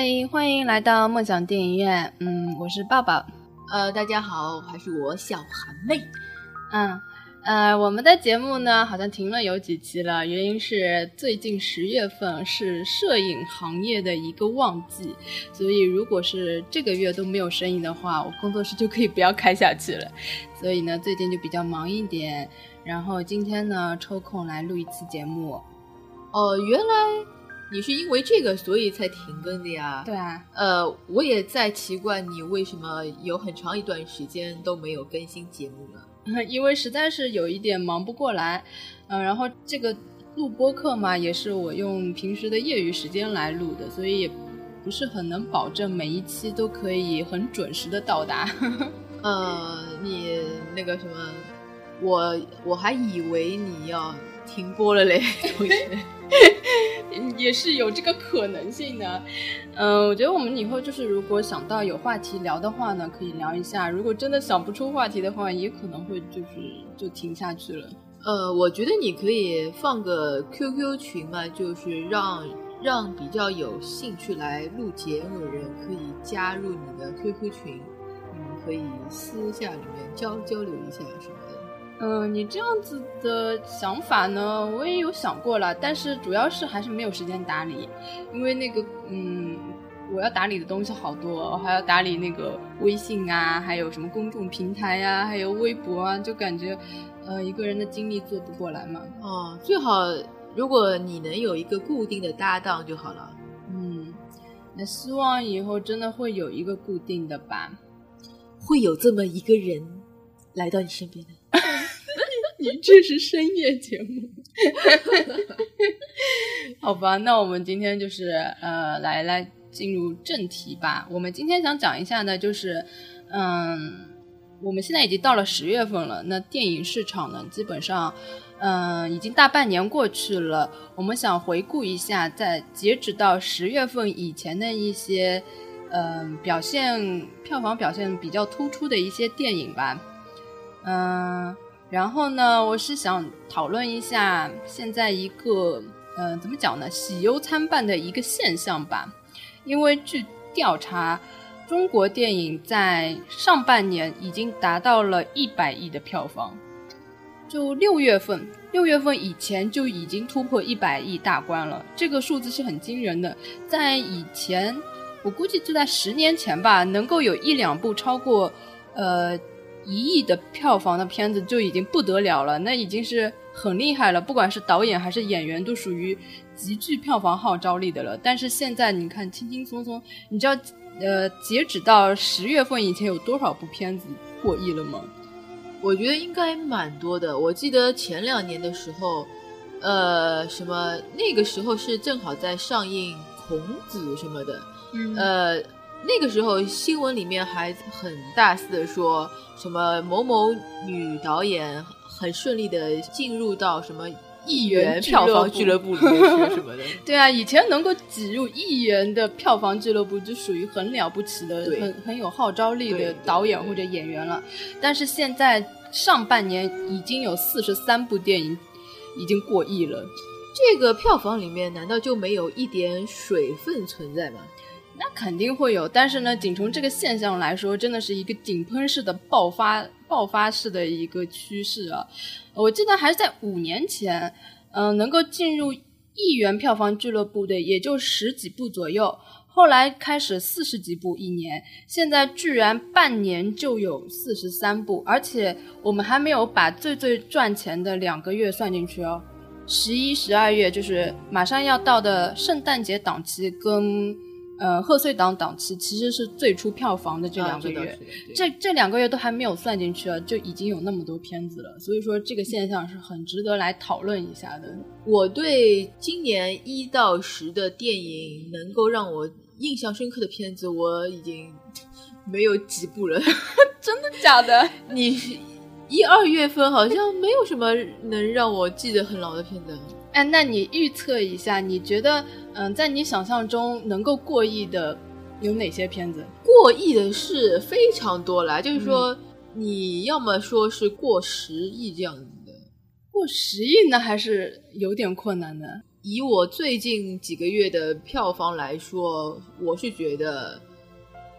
哎，欢迎来到梦想电影院。嗯，我是爸爸。呃，大家好，还是我小韩妹。嗯，呃，我们的节目呢，好像停了有几期了，原因是最近十月份是摄影行业的一个旺季，所以如果是这个月都没有生意的话，我工作室就可以不要开下去了。所以呢，最近就比较忙一点。然后今天呢，抽空来录一期节目。哦，原来。你是因为这个所以才停更的呀？对啊，呃，我也在奇怪你为什么有很长一段时间都没有更新节目了。因为实在是有一点忙不过来，嗯，然后这个录播课嘛，也是我用平时的业余时间来录的，所以也不是很能保证每一期都可以很准时的到达。呃，你那个什么，我我还以为你要停播了嘞，同学。也是有这个可能性的，嗯，我觉得我们以后就是如果想到有话题聊的话呢，可以聊一下；如果真的想不出话题的话，也可能会就是就停下去了。呃，我觉得你可以放个 QQ 群嘛，就是让让比较有兴趣来录节目的人可以加入你的 QQ 群，你们可以私下里面交交流一下是吧。嗯，你这样子的想法呢，我也有想过了，但是主要是还是没有时间打理，因为那个，嗯，我要打理的东西好多，我还要打理那个微信啊，还有什么公众平台呀，还有微博啊，就感觉，呃，一个人的精力做不过来嘛。哦，最好如果你能有一个固定的搭档就好了。嗯，那希望以后真的会有一个固定的吧，会有这么一个人来到你身边的。你这是深夜节目，好吧？那我们今天就是呃，来来进入正题吧。我们今天想讲一下呢，就是嗯，我们现在已经到了十月份了，那电影市场呢，基本上嗯，已经大半年过去了。我们想回顾一下，在截止到十月份以前的一些嗯表现票房表现比较突出的一些电影吧，嗯。然后呢，我是想讨论一下现在一个，嗯，怎么讲呢？喜忧参半的一个现象吧。因为据调查，中国电影在上半年已经达到了一百亿的票房，就六月份，六月份以前就已经突破一百亿大关了。这个数字是很惊人的。在以前，我估计就在十年前吧，能够有一两部超过，呃。一亿的票房的片子就已经不得了了，那已经是很厉害了。不管是导演还是演员，都属于极具票房号召力的了。但是现在你看，轻轻松松，你知道，呃，截止到十月份以前有多少部片子过亿了吗？我觉得应该蛮多的。我记得前两年的时候，呃，什么那个时候是正好在上映《孔子》什么的，呃。那个时候新闻里面还很大肆的说什么某某女导演很顺利的进入到什么亿元票房俱乐部里面去什么的。对啊，以前能够挤入亿元的票房俱乐部就属于很了不起的、很很有号召力的导演或者演员了。但是现在上半年已经有四十三部电影已经过亿了，这个票房里面难道就没有一点水分存在吗？那肯定会有，但是呢，仅从这个现象来说，真的是一个井喷式的爆发、爆发式的一个趋势啊！我记得还是在五年前，嗯，能够进入亿元票房俱乐部的也就十几部左右，后来开始四十几部一年，现在居然半年就有四十三部，而且我们还没有把最最赚钱的两个月算进去哦，十一、十二月就是马上要到的圣诞节档期跟。呃，贺岁档档期其实是最初票房的这两个月，这这两个月都还没有算进去啊，就已经有那么多片子了，所以说这个现象是很值得来讨论一下的。我对今年一到十的电影能够让我印象深刻的片子，我已经没有几部了，真的假的？你一二月份好像没有什么能让我记得很牢的片子。哎，那你预测一下，你觉得，嗯，在你想象中能够过亿的有哪些片子？过亿的是非常多了，就是说，你要么说是过十亿这样子的，过十亿呢还是有点困难的。以我最近几个月的票房来说，我是觉得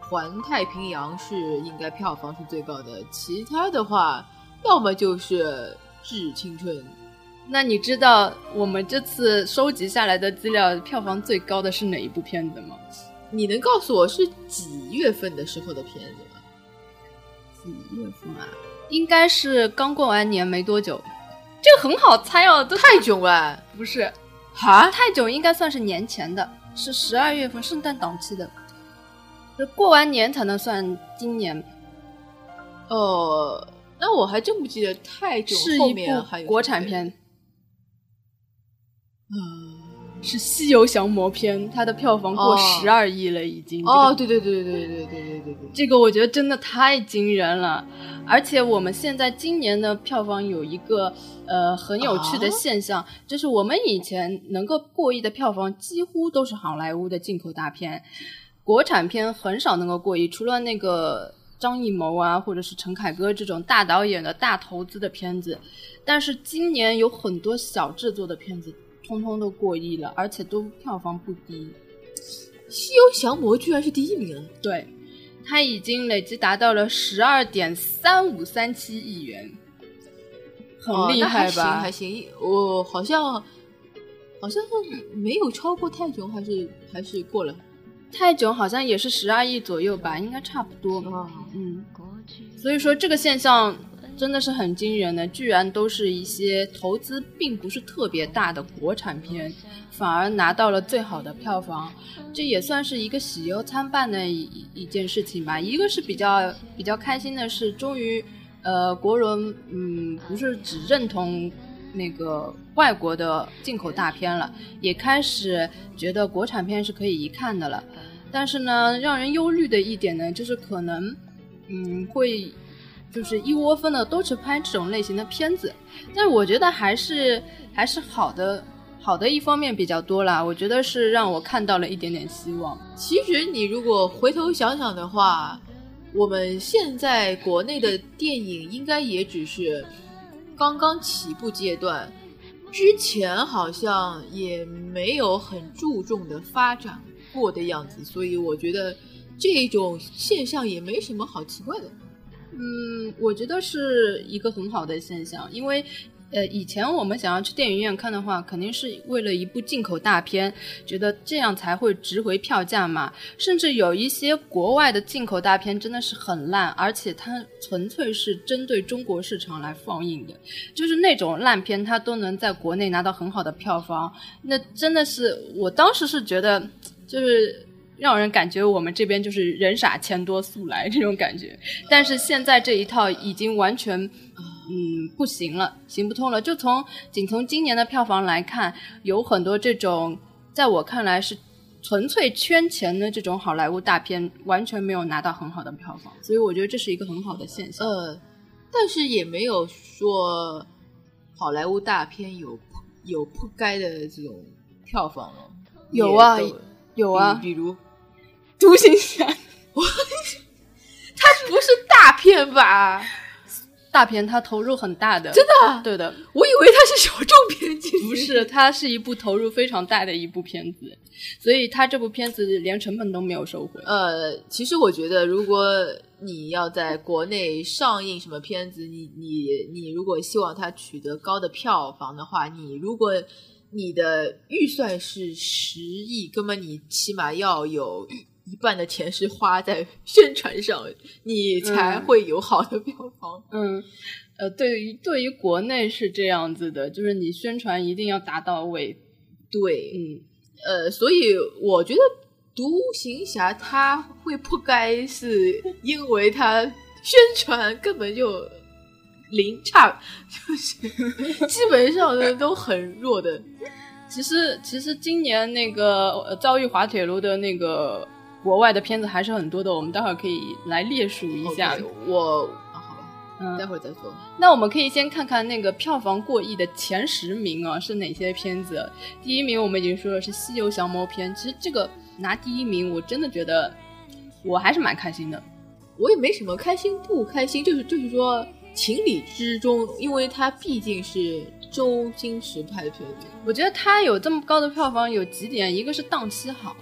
《环太平洋》是应该票房是最高的，其他的话，要么就是《致青春》。那你知道我们这次收集下来的资料，票房最高的是哪一部片子吗？你能告诉我是几月份的时候的片子吗？几月份啊？应该是刚过完年没多久。这个很好猜哦，都泰囧啊？不是，哈？泰囧应该算是年前的，是十二月份圣诞档期的，就过完年才能算今年。哦，那我还真不记得泰囧是一部国产片。嗯，是《西游降魔篇》，它的票房过十二亿了，已经。哦，对对对对对对对对对对，这个我觉得真的太惊人了。而且我们现在今年的票房有一个呃很有趣的现象，就是我们以前能够过亿的票房几乎都是好莱坞的进口大片，国产片很少能够过亿，除了那个张艺谋啊，或者是陈凯歌这种大导演的大投资的片子。但是今年有很多小制作的片子。通通都过亿了，而且都票房不低，《西游降魔》居然是第一名。对，它已经累计达到了十二点三五三七亿元，很厉害吧？还行，我好像好像没有超过泰囧，还是还是过了？泰囧好像也是十二亿左右吧，应该差不多。嗯，所以说这个现象。真的是很惊人的，居然都是一些投资并不是特别大的国产片，反而拿到了最好的票房，这也算是一个喜忧参半的一一件事情吧。一个是比较比较开心的是，终于，呃，国人嗯不是只认同那个外国的进口大片了，也开始觉得国产片是可以一看的了。但是呢，让人忧虑的一点呢，就是可能嗯会。就是一窝蜂的都去拍这种类型的片子，但是我觉得还是还是好的，好的一方面比较多啦。我觉得是让我看到了一点点希望。其实你如果回头想想的话，我们现在国内的电影应该也只是刚刚起步阶段，之前好像也没有很注重的发展过的样子，所以我觉得这种现象也没什么好奇怪的。嗯，我觉得是一个很好的现象，因为，呃，以前我们想要去电影院看的话，肯定是为了一部进口大片，觉得这样才会值回票价嘛。甚至有一些国外的进口大片真的是很烂，而且它纯粹是针对中国市场来放映的，就是那种烂片，它都能在国内拿到很好的票房，那真的是我当时是觉得，就是。让人感觉我们这边就是人傻钱多速来这种感觉，但是现在这一套已经完全，嗯，不行了，行不通了。就从仅从今年的票房来看，有很多这种在我看来是纯粹圈钱的这种好莱坞大片，完全没有拿到很好的票房，所以我觉得这是一个很好的现象。呃，但是也没有说好莱坞大片有有不该的这种票房哦。有啊，有啊，比如。独行侠，他不是大片吧？大片它投入很大的，真的？对的，我以为它是小众片，不是，它是一部投入非常大的一部片子，所以它这部片子连成本都没有收回。呃，其实我觉得，如果你要在国内上映什么片子，你你你如果希望它取得高的票房的话，你如果你的预算是十亿，那么你起码要有。一半的钱是花在宣传上，你才会有好的票房。嗯，呃，对于对于国内是这样子的，就是你宣传一定要达到位。对，嗯，呃，所以我觉得独行侠他会不该是因为他宣传根本就零差，就是基本上呢都很弱的。其实，其实今年那个遭遇滑铁卢的那个。国外的片子还是很多的，我们待会儿可以来列数一下。我啊，好吧，嗯，待会儿再说。那我们可以先看看那个票房过亿的前十名啊，是哪些片子？第一名我们已经说了是《西游降魔篇》，其实这个拿第一名，我真的觉得我还是蛮开心的。我也没什么开心不开心，就是就是说，情理之中，因为它毕竟是周星驰拍的片子。我觉得它有这么高的票房有几点，一个是档期好，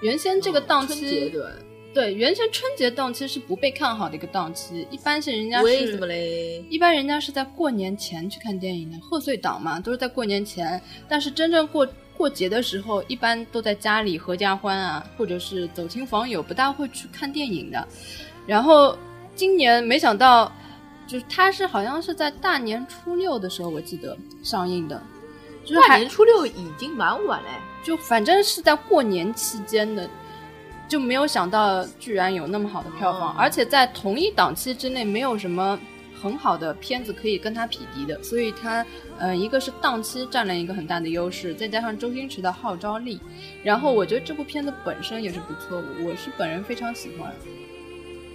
原先这个档期对对，原先春节档期是不被看好的一个档期，一般是人家为什么嘞？一般人家是在过年前去看电影的，贺岁档嘛，都是在过年前。但是真正过过节的时候，一般都在家里合家欢啊，或者是走亲访友，不大会去看电影的。然后今年没想到，就是它是好像是在大年初六的时候，我记得上映的，就是大年初六已经蛮晚嘞，就反正是在过年期间的。就没有想到居然有那么好的票房，而且在同一档期之内没有什么很好的片子可以跟它匹敌的，所以它，呃，一个是档期占了一个很大的优势，再加上周星驰的号召力，然后我觉得这部片子本身也是不错，我是本人非常喜欢，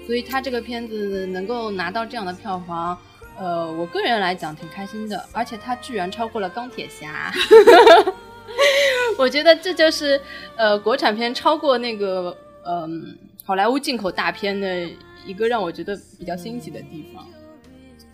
所以他这个片子能够拿到这样的票房，呃，我个人来讲挺开心的，而且它居然超过了钢铁侠。我觉得这就是，呃，国产片超过那个，嗯，好莱坞进口大片的一个让我觉得比较欣喜的地方。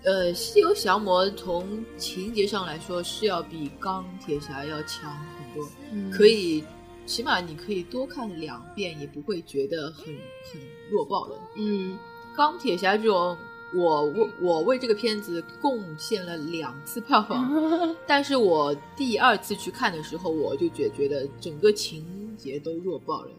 呃，《西游降魔》从情节上来说是要比钢铁侠要强很多，可以，起码你可以多看两遍，也不会觉得很很弱爆的。嗯，钢铁侠这种。我为我为这个片子贡献了两次票房，但是我第二次去看的时候，我就觉觉得整个情节都弱爆了。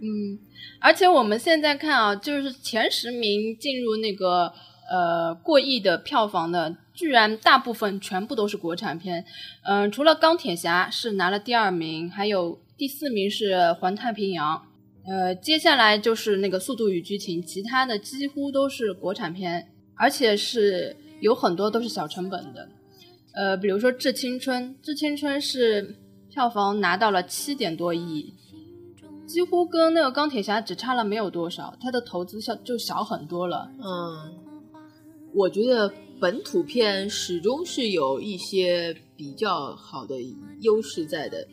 嗯，而且我们现在看啊，就是前十名进入那个呃过亿的票房的，居然大部分全部都是国产片。嗯，除了钢铁侠是拿了第二名，还有第四名是环太平洋。呃，接下来就是那个《速度与激情》，其他的几乎都是国产片，而且是有很多都是小成本的。呃，比如说《致青春》，《致青春》是票房拿到了七点多亿，几乎跟那个钢铁侠只差了没有多少，它的投资小就小很多了。嗯，我觉得本土片始终是有一些比较好的优势在的，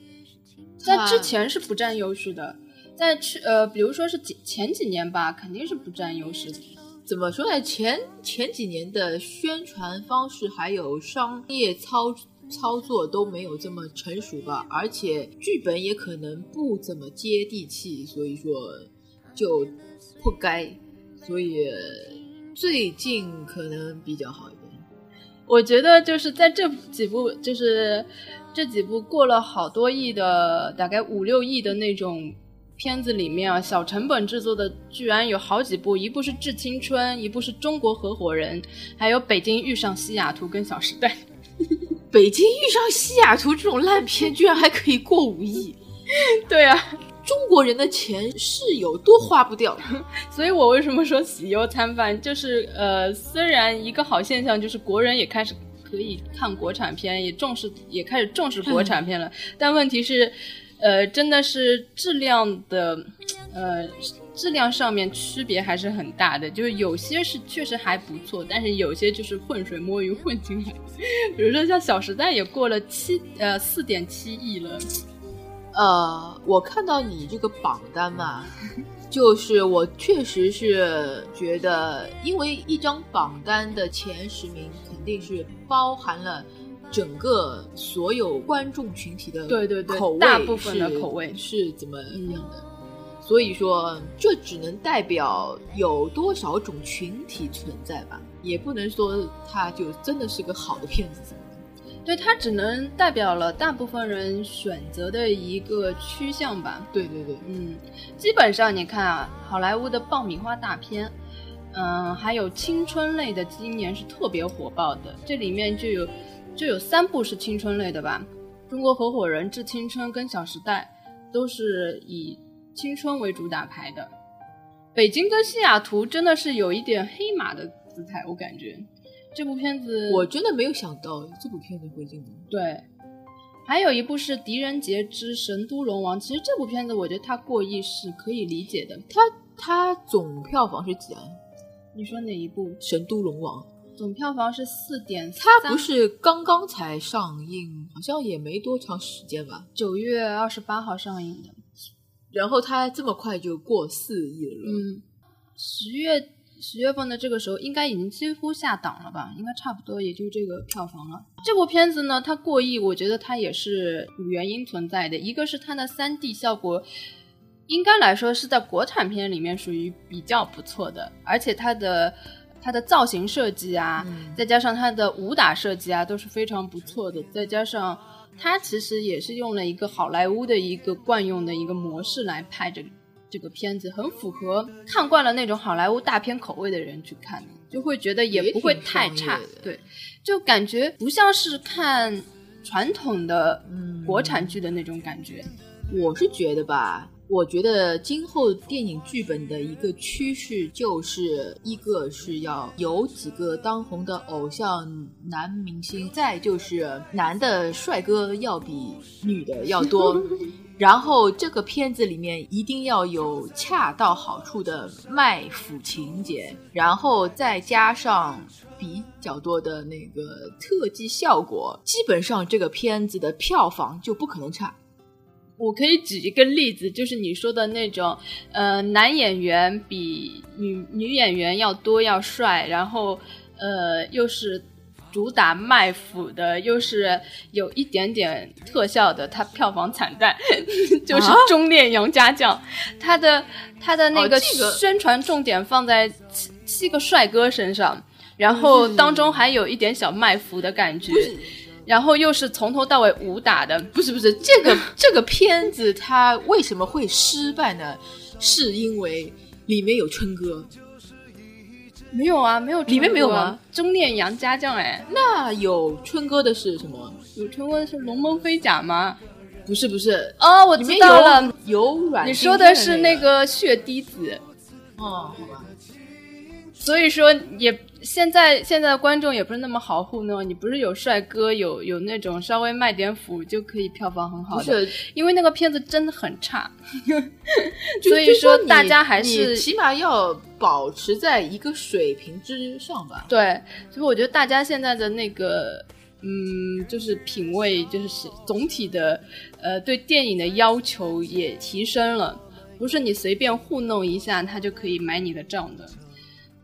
在之前是不占优势的。在去呃，比如说是前前几年吧，肯定是不占优势的。怎么说呢？前前几年的宣传方式还有商业操操作都没有这么成熟吧，而且剧本也可能不怎么接地气，所以说就不该。所以最近可能比较好一点。我觉得就是在这几部，就是这几部过了好多亿的，大概五六亿的那种。片子里面啊，小成本制作的居然有好几部，一部是《致青春》，一部是中国合伙人，还有《北京遇上西雅图》跟《小时代》。北京遇上西雅图这种烂片，居然还可以过五亿。对啊，中国人的钱是有多花不掉。所以我为什么说喜忧参半？就是呃，虽然一个好现象就是国人也开始可以看国产片，也重视，也开始重视国产片了，但问题是。呃，真的是质量的，呃，质量上面区别还是很大的。就是有些是确实还不错，但是有些就是浑水摸鱼混进来。比如说像《小时代》也过了七呃四点七亿了。呃，我看到你这个榜单嘛，就是我确实是觉得，因为一张榜单的前十名肯定是包含了。整个所有观众群体的对对对口味，大部分的口味是怎么样的？所以说，这只能代表有多少种群体存在吧，也不能说它就真的是个好的片子。对，它只能代表了大部分人选择的一个趋向吧。对对对，嗯，基本上你看啊，好莱坞的爆米花大片，嗯，还有青春类的，今年是特别火爆的，这里面就有。就有三部是青春类的吧，《中国合伙人》《致青春》跟《小时代》都是以青春为主打牌的，《北京》跟《西雅图》真的是有一点黑马的姿态，我感觉这部片子我真的没有想到这部片子会进。对，还有一部是《狄仁杰之神都龙王》，其实这部片子我觉得它过亿是可以理解的。它它总票房是几啊？你说哪一部？《神都龙王》。总票房是四点，它不是刚刚才上映，好像也没多长时间吧？九月二十八号上映的，然后它这么快就过四亿了。嗯，十月十月份的这个时候，应该已经几乎下档了吧？应该差不多也就这个票房了。这部片子呢，它过亿，我觉得它也是有原因存在的。一个是它的三 D 效果，应该来说是在国产片里面属于比较不错的，而且它的它的造型设计啊，再加上它的武打设计啊，都是非常不错的。再加上它其实也是用了一个好莱坞的一个惯用的一个模式来拍这个。这个片子很符合看惯了那种好莱坞大片口味的人去看的，就会觉得也不会太差。对，就感觉不像是看传统的国产剧的那种感觉。我是觉得吧，我觉得今后电影剧本的一个趋势就是一个是要有几个当红的偶像男明星，再就是男的帅哥要比女的要多。然后这个片子里面一定要有恰到好处的卖腐情节，然后再加上比较多的那个特技效果，基本上这个片子的票房就不可能差。我可以举一个例子，就是你说的那种，呃，男演员比女女演员要多要帅，然后呃又是。主打卖腐的，又是有一点点特效的，它票房惨淡，就是《中恋杨家将》，它的它的那个宣传重点放在七七个帅哥身上，然后当中还有一点小卖腐的感觉，然后又是从头到尾武打的，不是不是，这个 这个片子它为什么会失败呢？是因为里面有春哥。没有啊，没有里面没有吗？中年杨家将哎，那有春哥的是什么？有春哥的是龙门飞甲吗？不是不是哦，我知道了，有软。你说的是那个血滴子。哦，好吧。所以说也。现在现在的观众也不是那么好糊弄，你不是有帅哥，有有那种稍微卖点腐就可以票房很好的，因为那个片子真的很差，所以说大家还是起码要保持在一个水平之上吧。对，所以我觉得大家现在的那个嗯，就是品味，就是总体的呃对电影的要求也提升了，不是你随便糊弄一下他就可以买你的账的。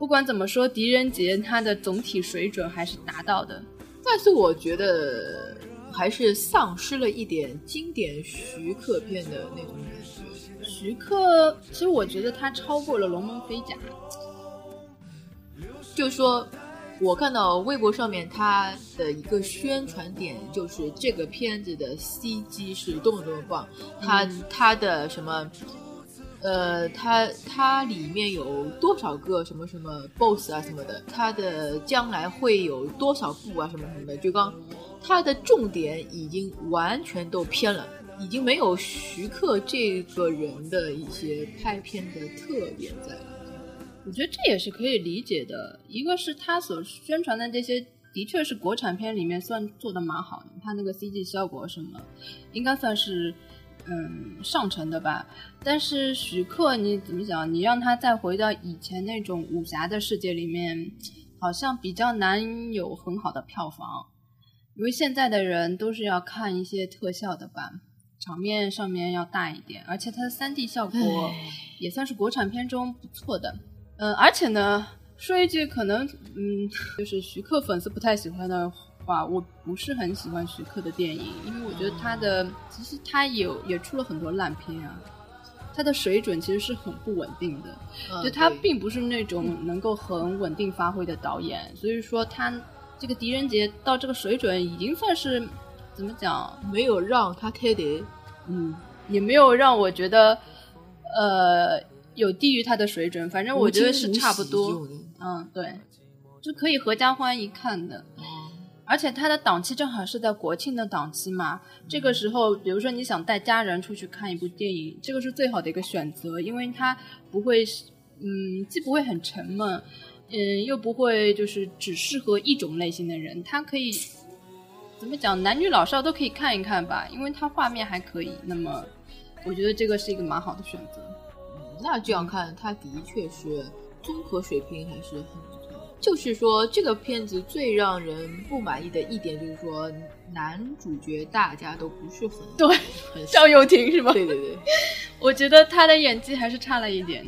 不管怎么说，狄仁杰他的总体水准还是达到的，但是我觉得还是丧失了一点经典徐克片的那种感觉。徐克其实我觉得他超过了《龙门飞甲》，就说我看到微博上面他的一个宣传点，就是这个片子的 CG 是多么多么棒，他他的什么。呃，它它里面有多少个什么什么 boss 啊什么的？它的将来会有多少部啊什么什么的？就刚，它的重点已经完全都偏了，已经没有徐克这个人的一些拍片的特点在了。我觉得这也是可以理解的。一个是他所宣传的这些，的确是国产片里面算做的蛮好的，他那个 CG 效果什么，应该算是。嗯，上乘的吧。但是徐克，你怎么讲？你让他再回到以前那种武侠的世界里面，好像比较难有很好的票房。因为现在的人都是要看一些特效的吧，场面上面要大一点，而且它的三 D 效果也算是国产片中不错的。嗯，而且呢，说一句可能，嗯，就是徐克粉丝不太喜欢的。话我不是很喜欢徐克的电影，因为我觉得他的其实他有也出了很多烂片啊，他的水准其实是很不稳定的，就他并不是那种能够很稳定发挥的导演，所以说他这个狄仁杰到这个水准已经算是怎么讲，没有让他开的，嗯，也没有让我觉得呃有低于他的水准，反正我觉得是差不多，嗯，对，就可以合家欢一看的。而且它的档期正好是在国庆的档期嘛，这个时候，比如说你想带家人出去看一部电影，这个是最好的一个选择，因为它不会，嗯，既不会很沉闷，嗯，又不会就是只适合一种类型的人，它可以怎么讲，男女老少都可以看一看吧，因为它画面还可以。那么，我觉得这个是一个蛮好的选择。那这样看，它的确是综合水平还是很。就是说，这个片子最让人不满意的一点就是说，男主角大家都不是很对，赵又廷是吧？对对对，我觉得他的演技还是差了一点。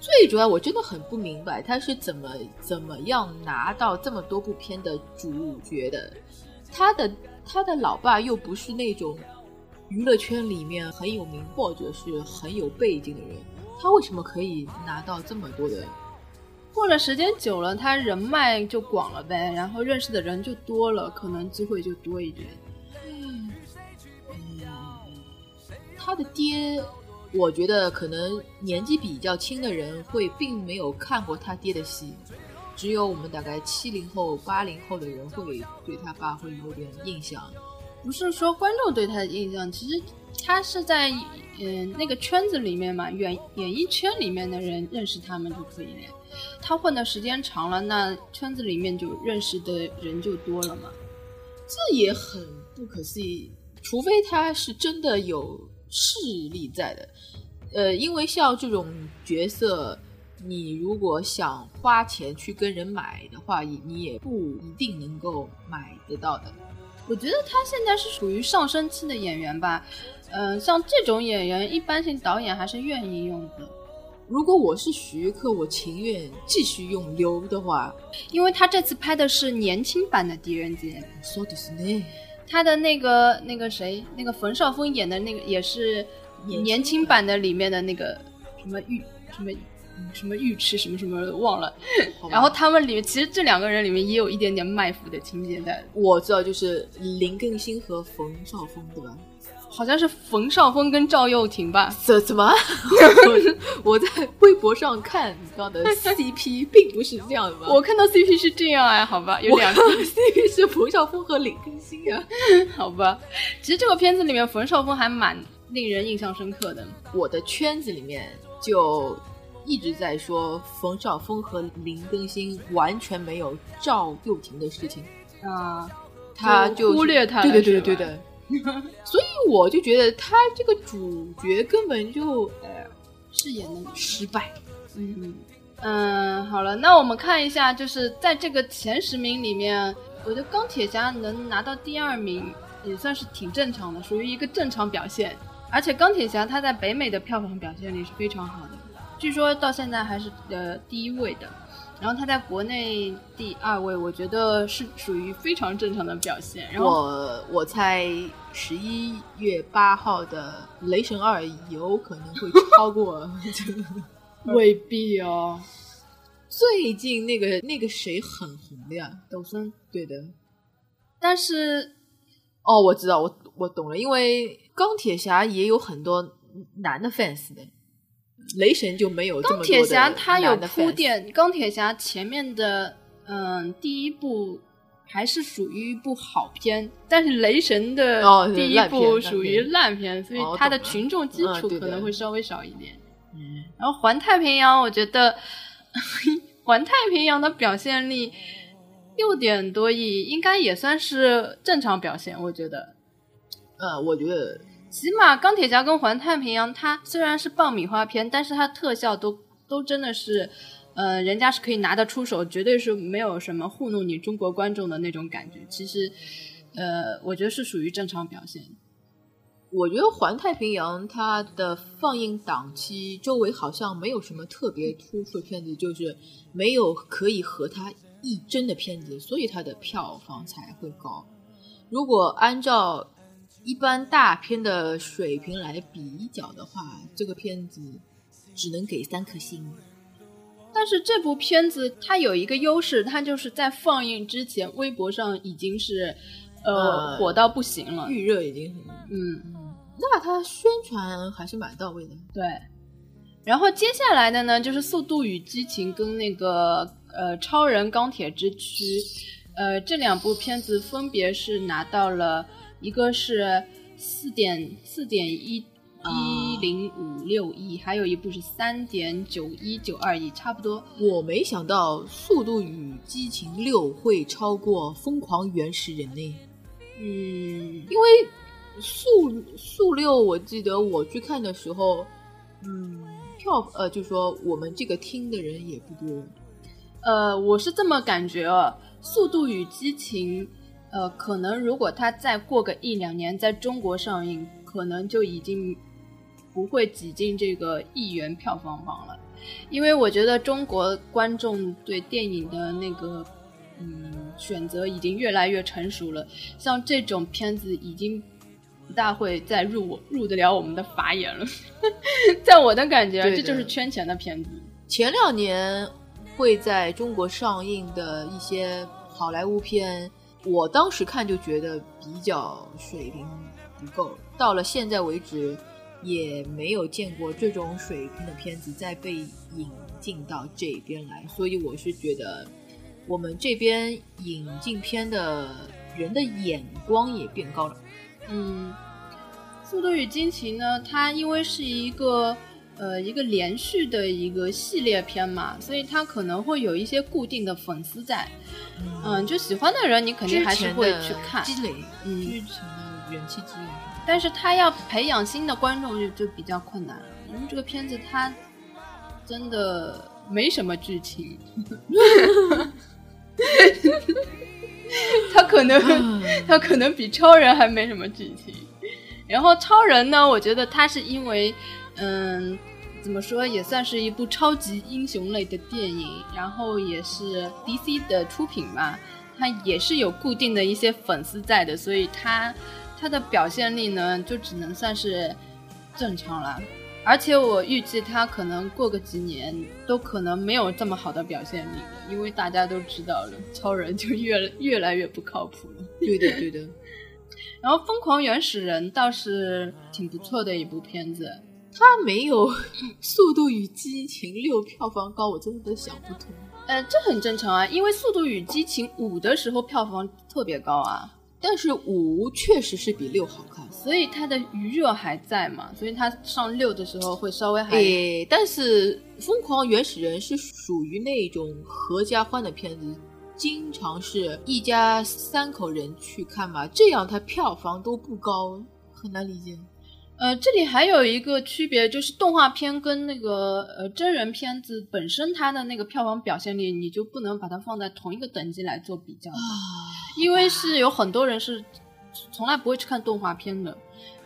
最主要我真的很不明白他是怎么怎么样拿到这么多部片的主角的，他的他的老爸又不是那种娱乐圈里面很有名或者是很有背景的人，他为什么可以拿到这么多的？过了时间久了，他人脉就广了呗，然后认识的人就多了，可能机会就多一点。他的爹。我觉得可能年纪比较轻的人会并没有看过他爹的戏，只有我们大概七零后、八零后的人会对他爸会有点印象。不是说观众对他的印象，其实他是在嗯那个圈子里面嘛，演演艺圈里面的人认识他们就可以了。他混的时间长了，那圈子里面就认识的人就多了嘛。这也很不可思议，除非他是真的有。势力在的，呃，因为像这种角色，你如果想花钱去跟人买的话，你也不一定能够买得到的。我觉得他现在是属于上升期的演员吧，嗯，像这种演员，一般性导演还是愿意用的。如果我是徐克，我情愿继续用刘的话，因为他这次拍的是年轻版的狄仁杰。说的是呢。他的那个那个谁，那个冯绍峰演的那个也是年轻版的里面的那个什么尉什么什么尉迟什么什么忘了。然后他们里面其实这两个人里面也有一点点卖腐的情节在。我知道，就是林更新和冯绍峰，对吧？好像是冯绍峰跟赵又廷吧？怎怎么？我在微博上看到的 CP 并不是这样的。我看到 CP 是这样哎，好吧，有两个 CP 是冯绍峰和林更新啊，好吧。其实这个片子里面冯绍峰还蛮令人印象深刻的。我的圈子里面就一直在说冯绍峰和林更新完全没有赵又廷的事情啊，他就忽略他，对对对对对。所以我就觉得他这个主角根本就呃饰演的失败。嗯嗯，好了，那我们看一下，就是在这个前十名里面，我觉得钢铁侠能拿到第二名也算是挺正常的，属于一个正常表现。而且钢铁侠他在北美的票房表现力是非常好的，据说到现在还是呃第一位的。然后他在国内第二位，我觉得是属于非常正常的表现。然后我我猜十一月八号的《雷神二》有可能会超过，未必哦。最近那个那个谁很红的呀，抖森。对的，但是哦，我知道，我我懂了，因为钢铁侠也有很多男的 fans 的。雷神就没有钢铁侠，他有铺垫。钢铁侠前面的嗯，第一部还是属于一部好片，但是雷神的第一部属于烂片，所以他的群众基础可能会稍微少一点。嗯，然后环太平洋，我觉得环太平洋的表现力六点多亿，应该也算是正常表现。我觉得，呃，我觉得。起码钢铁侠跟环太平洋，它虽然是爆米花片，但是它特效都都真的是，呃，人家是可以拿得出手，绝对是没有什么糊弄你中国观众的那种感觉。其实，呃，我觉得是属于正常表现。我觉得环太平洋它的放映档期周围好像没有什么特别突出的片子，就是没有可以和它一争的片子，所以它的票房才会高。如果按照一般大片的水平来比较的话，这个片子只能给三颗星。但是这部片子它有一个优势，它就是在放映之前，微博上已经是呃火到不行了，预热已经很嗯，那它宣传还是蛮到位的。对，然后接下来的呢，就是《速度与激情》跟那个呃《超人钢铁之躯》，呃这两部片子分别是拿到了。一个是四点四点一一零五六亿，还有一部是三点九一九二亿，差不多。我没想到《速度与激情六》会超过《疯狂原始人》呢。嗯，因为速速六，我记得我去看的时候，嗯，票呃，就说我们这个厅的人也不多。呃，我是这么感觉啊，《速度与激情》。呃，可能如果他再过个一两年在中国上映，可能就已经不会挤进这个亿元票房榜了，因为我觉得中国观众对电影的那个嗯选择已经越来越成熟了，像这种片子已经不大会再入我入得了我们的法眼了。在我的感觉，这就是圈钱的片子。前两年会在中国上映的一些好莱坞片，我当时看就觉得比较水平不够，到了现在为止。也没有见过这种水平的片子再被引进到这边来，所以我是觉得我们这边引进片的人的眼光也变高了。嗯，《速度与激情》呢，它因为是一个呃一个连续的一个系列片嘛，所以它可能会有一些固定的粉丝在。嗯，就喜欢的人，你肯定还是会去看积累，嗯，之前的人气积累。但是他要培养新的观众就就比较困难了，因为这个片子它真的没什么剧情，他可能 他可能比超人还没什么剧情。然后超人呢，我觉得他是因为嗯，怎么说也算是一部超级英雄类的电影，然后也是 DC 的出品嘛，它也是有固定的一些粉丝在的，所以它它的表现力呢，就只能算是正常了，而且我预计它可能过个几年都可能没有这么好的表现力了，因为大家都知道了，超人就越越来越不靠谱了。对的，对的。然后《疯狂原始人》倒是挺不错的一部片子，它没有 《速度与激情六》票房高，我真的想不通。呃，这很正常啊，因为《速度与激情五》的时候票房特别高啊。但是五确实是比六好看，所以它的余热还在嘛，所以它上六的时候会稍微还。诶，但是《疯狂原始人》是属于那种合家欢的片子，经常是一家三口人去看嘛，这样它票房都不高，很难理解。呃，这里还有一个区别，就是动画片跟那个呃真人片子本身它的那个票房表现力，你就不能把它放在同一个等级来做比较，因为是有很多人是从来不会去看动画片的，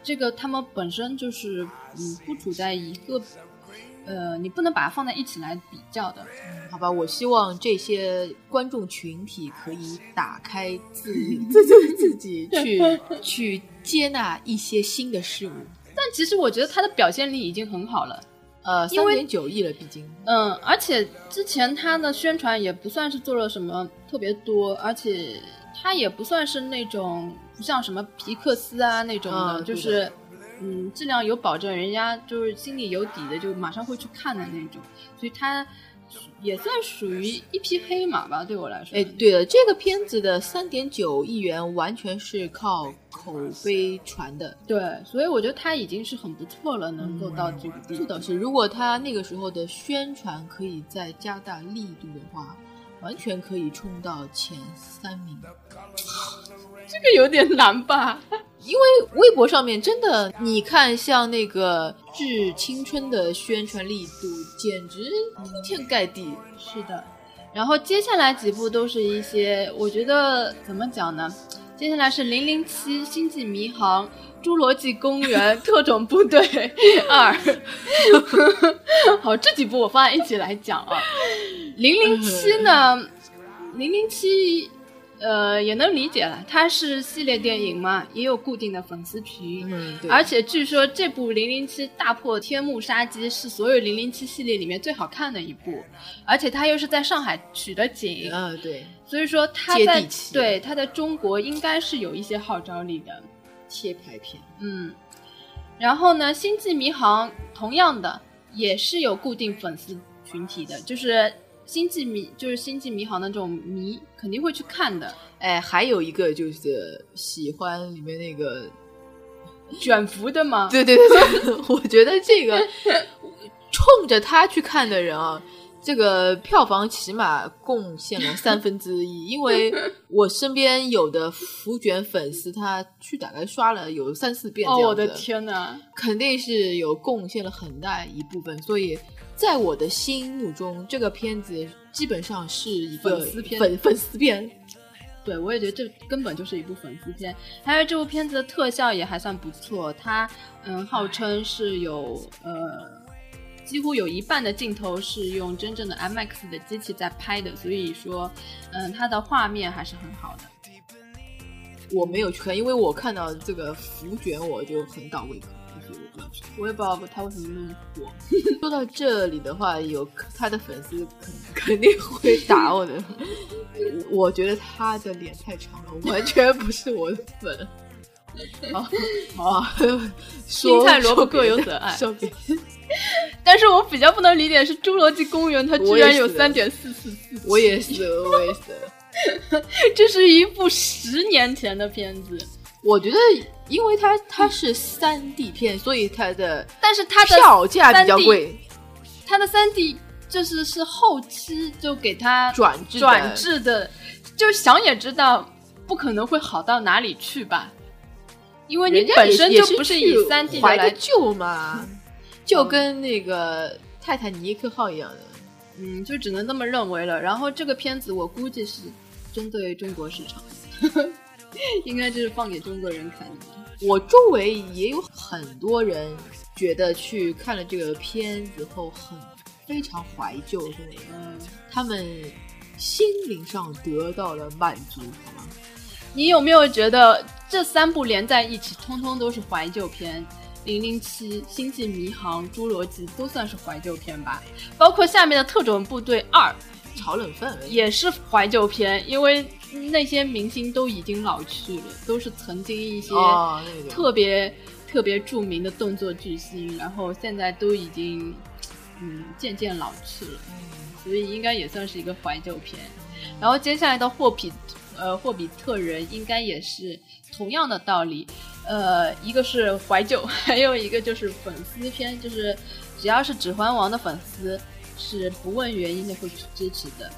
这个他们本身就是嗯不处在一个呃，你不能把它放在一起来比较的，好吧？我希望这些观众群体可以打开自自己自己去 去接纳一些新的事物。但其实我觉得他的表现力已经很好了，呃，三点九亿了，毕竟，嗯，而且之前他的宣传也不算是做了什么特别多，而且他也不算是那种不像什么皮克斯啊那种的，就是，嗯，质量有保证，人家就是心里有底的，就马上会去看的那种，所以他。也算属于一匹黑马吧，对我来说。哎，对了，这个片子的三点九亿元完全是靠口碑传的。对，所以我觉得他已经是很不错了，能够到这个地步。这倒是，如果他那个时候的宣传可以再加大力度的话，完全可以冲到前三名。这个有点难吧？因为微博上面真的，你看像那个《致青春》的宣传力度简直铺天盖地。是的，然后接下来几部都是一些，我觉得怎么讲呢？接下来是《零零七》《星际迷航》《侏罗纪公园》《特种部队 二》。好，这几部我放在一起来讲啊。零零七呢？零零七。呃，也能理解了，它是系列电影嘛，也有固定的粉丝群。嗯，而且据说这部《零零七大破天幕杀机》是所有零零七系列里面最好看的一部，而且它又是在上海取的景。嗯，对。所以说它在对它在中国应该是有一些号召力的贴牌片。嗯，然后呢，《星际迷航》同样的也是有固定粉丝群体的，就是。星际迷就是星际迷航的这种迷肯定会去看的，哎，还有一个就是喜欢里面那个 卷福的吗？对对对，我觉得这个冲着他去看的人啊，这个票房起码贡献了三分之一，因为我身边有的福卷粉丝，他去大概刷了有三四遍，哦，我的天呐，肯定是有贡献了很大一部分，所以。在我的心目中，这个片子基本上是一个粉丝片。粉粉丝片，对，我也觉得这根本就是一部粉丝片。还有这部片子的特效也还算不错，它嗯号称是有呃几乎有一半的镜头是用真正的 MX 的机器在拍的，所以说嗯它的画面还是很好的。我没有去看，因为我看到这个福卷我就很倒胃口。我也不知道他为什么那么火。说到这里的话，有他的粉丝肯肯定会打我的。我觉得他的脸太长了，完全不是我的粉。啊，青菜萝卜各有所爱。但是我比较不能理解是《侏罗纪公园》，它居然有三点四四四。我也是，我也是。这是一部十年前的片子。我觉得，因为它它是三 D 片，所以它的但是它的票价比较贵。它的三 D 就是是后期就给它转制转制的，就想也知道不可能会好到哪里去吧？因为你本身就不是以三 D 来救嘛，就跟那个泰坦尼克号一样的，嗯，就只能这么认为了。然后这个片子我估计是针对中国市场。应该就是放给中国人看的。我周围也有很多人觉得去看了这个片子后很非常怀旧，嗯，他们心灵上得到了满足，好吗？你有没有觉得这三部连在一起，通通都是怀旧片？零零七、星际迷航、侏罗纪都算是怀旧片吧？包括下面的特种部队二。炒冷饭也是怀旧片，因为那些明星都已经老去了，都是曾经一些特别特别著名的动作巨星，然后现在都已经嗯渐渐老去了，所以应该也算是一个怀旧片。然后接下来的霍比呃霍比特人应该也是同样的道理，呃一个是怀旧，还有一个就是粉丝片，就是只要是指环王的粉丝。是不问原因的会去支持的，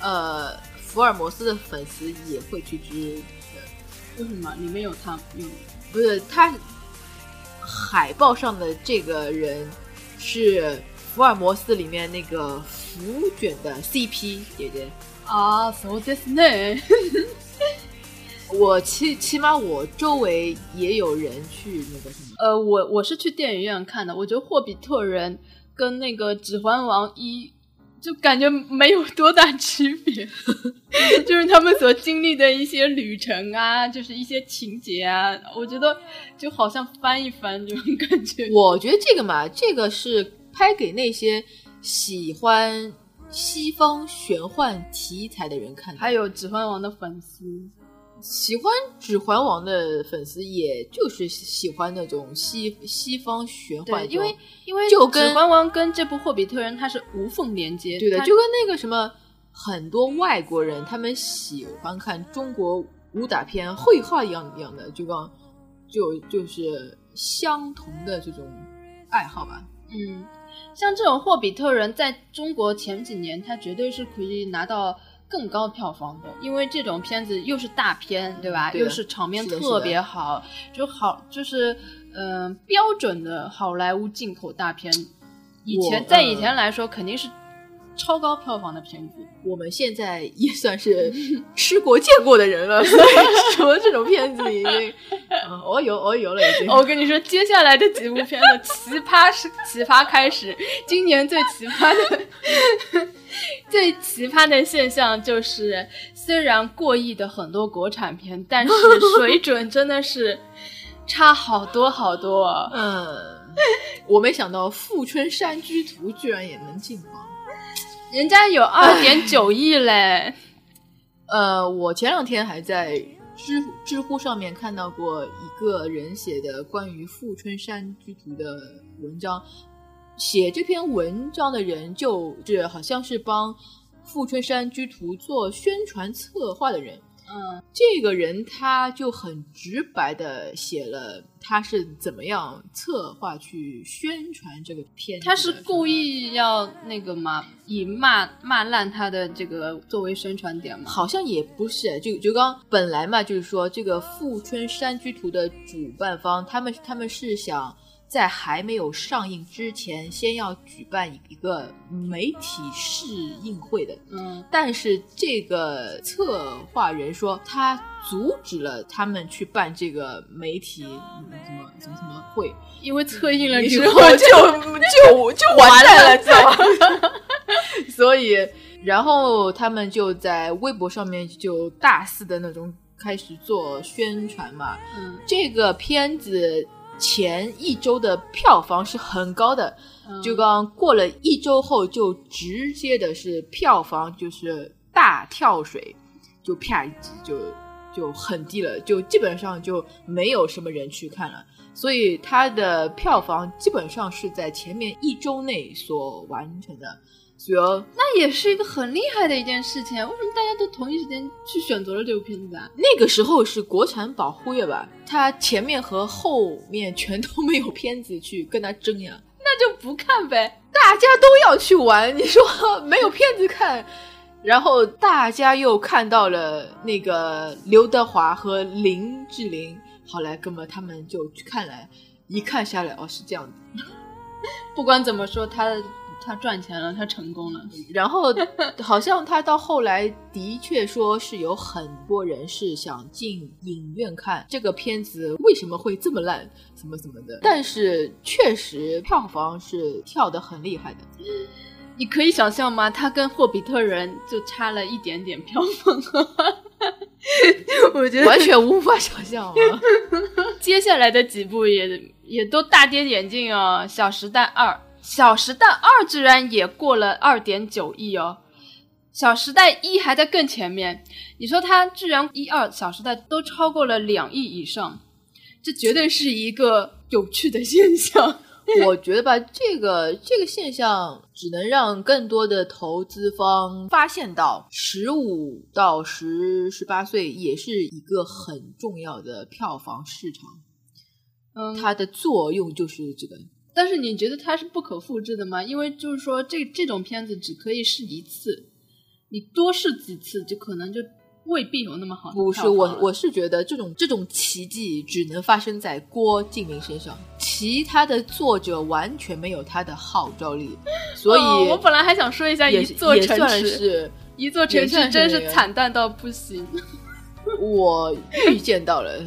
呃，福尔摩斯的粉丝也会去支持。为什么？里面有他？有不是他海报上的这个人是福尔摩斯里面那个福卷的 CP 姐姐啊，so this 我起起码我周围也有人去那个什么。呃，我我是去电影院看的，我觉得霍比特人。跟那个《指环王一》就感觉没有多大区别，就是他们所经历的一些旅程啊，就是一些情节啊，我觉得就好像翻一翻这种感觉。我觉得这个嘛，这个是拍给那些喜欢西方玄幻题材的人看的，还有《指环王》的粉丝。喜欢《指环王》的粉丝，也就是喜欢那种西西方玄幻，因为因为就跟《指环王》跟这部《霍比特人》它是无缝连接，对的，就跟那个什么很多外国人他们喜欢看中国武打片、绘画一样一样的，就刚就就是相同的这种爱好吧。嗯，像这种《霍比特人》在中国前几年，它绝对是可以拿到。更高票房的，因为这种片子又是大片，对吧？又是场面特别好，就好就是嗯标准的好莱坞进口大片。以前在以前来说，肯定是超高票房的片子。我们现在也算是 吃过见过的人了，所以说这种片子已经哦有哦有了已经。我跟你说，接下来这几部片子奇葩是奇葩开始，今年最奇葩的。最奇葩的现象就是，虽然过亿的很多国产片，但是水准真的是差好多好多。嗯，我没想到《富春山居图》居然也能进榜，人家有二点九亿嘞。呃，我前两天还在知知乎上面看到过一个人写的关于《富春山居图》的文章。写这篇文章的人就是好像是帮《富春山居图》做宣传策划的人。嗯，这个人他就很直白的写了他是怎么样策划去宣传这个片。他是故意要那个吗？以骂骂烂他的这个作为宣传点吗？好像也不是，就就刚本来嘛，就是说这个《富春山居图》的主办方他们他们是想。在还没有上映之前，先要举办一个媒体试映会的。嗯，但是这个策划人说，他阻止了他们去办这个媒体什么什么什么会，因为测映了之后就就就完蛋了，知道吗？所以，然后他们就在微博上面就大肆的那种开始做宣传嘛。嗯，这个片子。前一周的票房是很高的，就刚过了一周后，就直接的是票房就是大跳水，就啪一击就就很低了，就基本上就没有什么人去看了，所以它的票房基本上是在前面一周内所完成的。主要那也是一个很厉害的一件事情，为什么大家都同一时间去选择了这部片子啊？那个时候是国产保护月吧，它前面和后面全都没有片子去跟他争呀，那就不看呗。大家都要去玩，你说没有片子看，然后大家又看到了那个刘德华和林志玲，好来，哥们他们就去看了，一看下来，哦，是这样子。不管怎么说，他。他赚钱了，他成功了。然后好像他到后来的确说是有很多人是想进影院看这个片子，为什么会这么烂，什么什么的。但是确实票房是跳的很厉害的。你可以想象吗？他跟《霍比特人》就差了一点点票房，我觉得完全无法想象啊。接下来的几部也也都大跌眼镜哦，《小时代二》。《小时代二》居然也过了二点九亿哦，《小时代一》还在更前面。你说它居然一二《小时代》都超过了两亿以上，这绝对是一个有趣的现象。我觉得吧，这个这个现象只能让更多的投资方发现到，十五到十十八岁也是一个很重要的票房市场。嗯，它的作用就是这个。但是你觉得它是不可复制的吗？因为就是说，这这种片子只可以试一次，你多试几次，就可能就未必有那么好。不是我，我是觉得这种这种奇迹只能发生在郭敬明身上，其他的作者完全没有他的号召力。所以，我本来还想说一下，一座城市，一座城市真是惨淡到不行。我预见到了，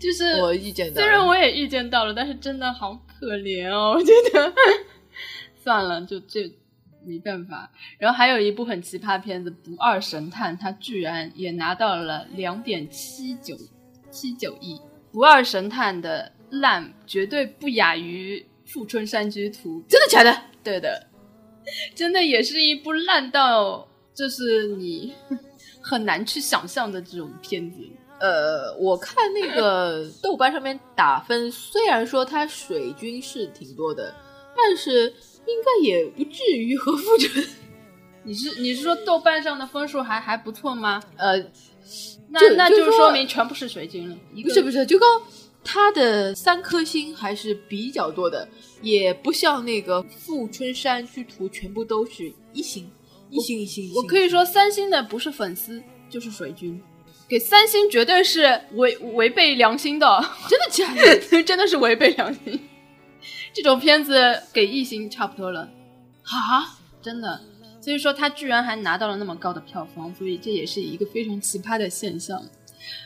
就是我遇见到，虽然我也遇见到了，但是真的好。可怜哦，我觉得算了，就这没办法。然后还有一部很奇葩片子《不二神探》，它居然也拿到了两点七九七九亿。《不二神探》的烂绝对不亚于《富春山居图》，真的假的？对的，真的也是一部烂到就是你 很难去想象的这种片子。呃，我看那个 豆瓣上面打分，虽然说它水军是挺多的，但是应该也不至于和富春。你是你是说豆瓣上的分数还还不错吗？呃，那那就说明全部是水军了。不是不是，就刚它的三颗星还是比较多的，也不像那个富春山居图全部都是一星一星一星。我可以说三星的不是粉丝就是水军。给三星绝对是违违背良心的，真的假的？真的是违背良心。这种片子给一星差不多了，啊，真的。所以说他居然还拿到了那么高的票房，所以这也是一个非常奇葩的现象。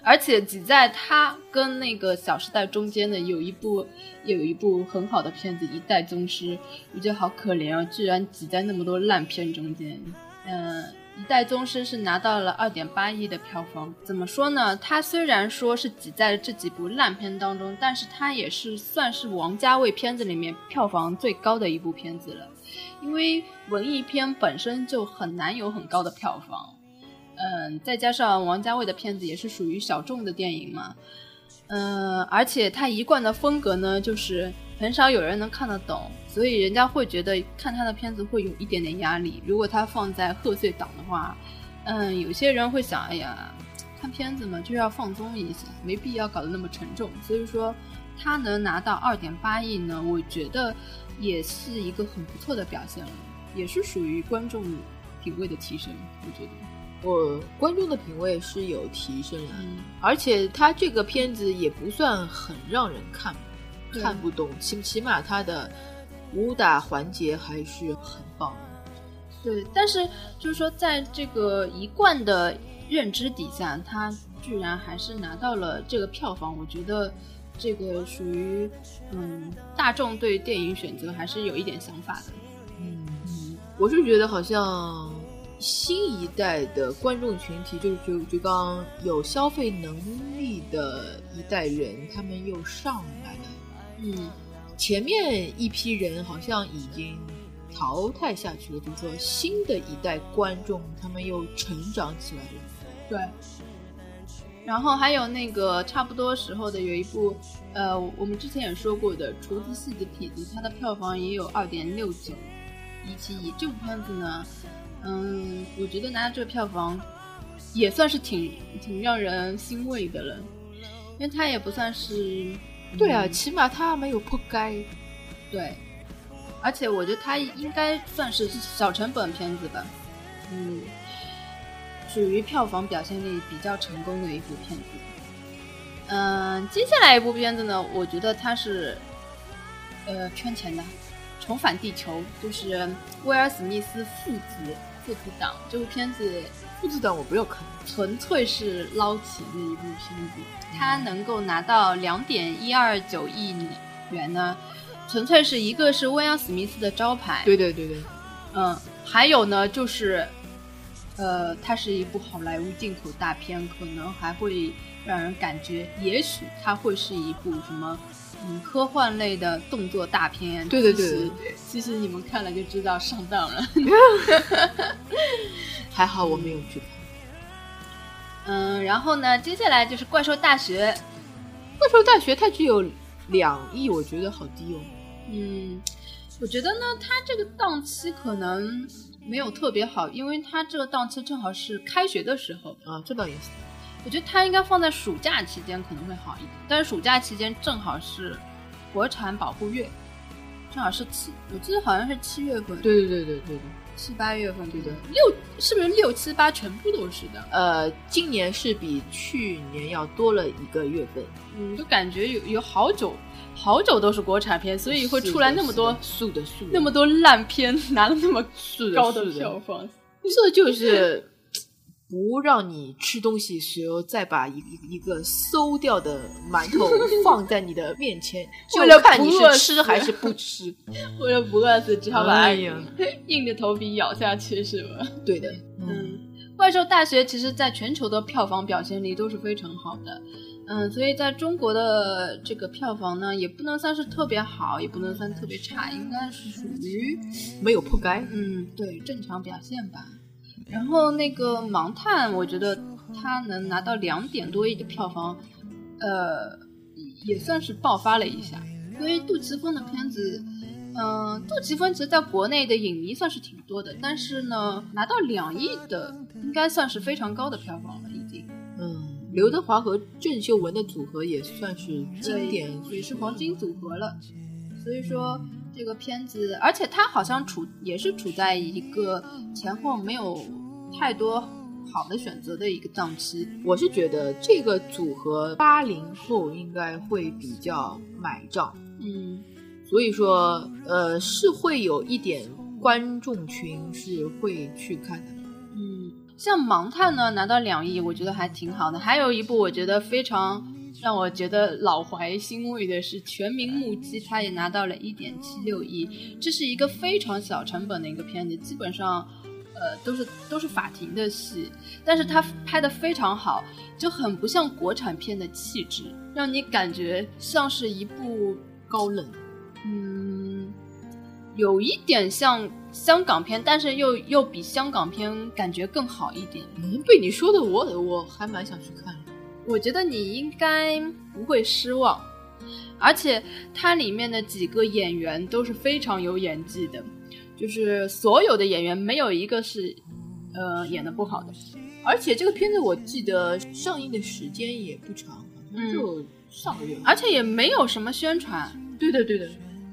而且挤在他跟那个《小时代》中间的有一部有一部很好的片子《一代宗师》，我觉得好可怜啊，居然挤在那么多烂片中间。嗯。一代宗师是拿到了二点八亿的票房，怎么说呢？它虽然说是挤在这几部烂片当中，但是它也是算是王家卫片子里面票房最高的一部片子了。因为文艺片本身就很难有很高的票房，嗯，再加上王家卫的片子也是属于小众的电影嘛，嗯，而且他一贯的风格呢，就是很少有人能看得懂。所以人家会觉得看他的片子会有一点点压力。如果他放在贺岁档的话，嗯，有些人会想，哎呀，看片子嘛就要放松一下，没必要搞得那么沉重。所以说，他能拿到二点八亿呢，我觉得也是一个很不错的表现了，也是属于观众品味的提升。我觉得，我观众的品味是有提升了，而且他这个片子也不算很让人看。看不懂，起起码他的武打环节还是很棒的。对，但是就是说，在这个一贯的认知底下，他居然还是拿到了这个票房，我觉得这个属于嗯，大众对电影选择还是有一点想法的。嗯嗯，我是觉得好像新一代的观众群体，就是就就刚有消费能力的一代人，他们又上来了。嗯，前面一批人好像已经。淘汰下去了，就是说新的一代观众他们又成长起来了。对，然后还有那个差不多时候的有一部，呃，我们之前也说过的《厨子戏子痞子》，它的票房也有二点六九一七亿。这部片子呢，嗯，我觉得拿到这个票房也算是挺挺让人欣慰的了，因为它也不算是，对啊，起码他没有扑街，对。而且我觉得他应该算是小成本片子吧，嗯，属于票房表现力比较成功的一部片子。嗯，接下来一部片子呢，我觉得它是，呃，圈钱的，《重返地球》，就是威尔史密斯父子父子档。这部片子父子档我不要看，纯粹是捞钱的一部片子。它能够拿到两点一二九亿元呢。纯粹是一个是威尔史密斯的招牌，对对对对，嗯，还有呢，就是，呃，它是一部好莱坞进口大片，可能还会让人感觉，也许它会是一部什么，嗯，科幻类的动作大片。对对对，其实你们看了就知道上当了。还好我没有去看。嗯，然后呢，接下来就是《怪兽大学》。怪兽大学它只有两亿，我觉得好低哦。嗯，我觉得呢，它这个档期可能没有特别好，因为它这个档期正好是开学的时候啊，这倒也是。我觉得它应该放在暑假期间可能会好一点，但是暑假期间正好是国产保护月，正好是七，我记得好像是七月份。对对对对对对。七八月份对的，六是不是六七八全部都是的？呃，今年是比去年要多了一个月份。嗯，就感觉有有好久好久都是国产片，所以会出来那么多素的素，那么多烂片拿了那么高的票房，这就是。不让你吃东西，随后再把一一个馊掉的馒头 放在你的面前，就看你是吃还是不吃。为了不饿死，只好把 硬着头皮咬下去，是吗？对的。嗯，怪兽大学其实在全球的票房表现力都是非常好的。嗯，所以在中国的这个票房呢，也不能算是特别好，也不能算特别差，应该是属于没有破街。嗯，对，正常表现吧。然后那个《盲探》，我觉得他能拿到两点多亿的票房，呃，也算是爆发了一下。因为杜琪峰的片子，嗯，杜琪峰其实在国内的影迷算是挺多的，但是呢，拿到两亿的，应该算是非常高的票房了，已经。嗯，刘德华和郑秀文的组合也算是经典，也是黄金组合了。所以说。这个片子，而且它好像处也是处在一个前后没有太多好的选择的一个档期。我是觉得这个组合八零后应该会比较买账，嗯，所以说呃是会有一点观众群是会去看的。嗯，像《盲探》呢拿到两亿，我觉得还挺好的。还有一部我觉得非常。让我觉得老怀欣慰的是，《全民目击》他也拿到了一点七六亿，这是一个非常小成本的一个片子，基本上，呃，都是都是法庭的戏，但是他拍的非常好，就很不像国产片的气质，让你感觉像是一部高冷，嗯，有一点像香港片，但是又又比香港片感觉更好一点。嗯，被你说的，我我还蛮想去看。我觉得你应该不会失望，而且它里面的几个演员都是非常有演技的，就是所有的演员没有一个是，呃，演的不好的。而且这个片子我记得上映的时间也不长，就上个月，而且也没有什么宣传。对的，对的，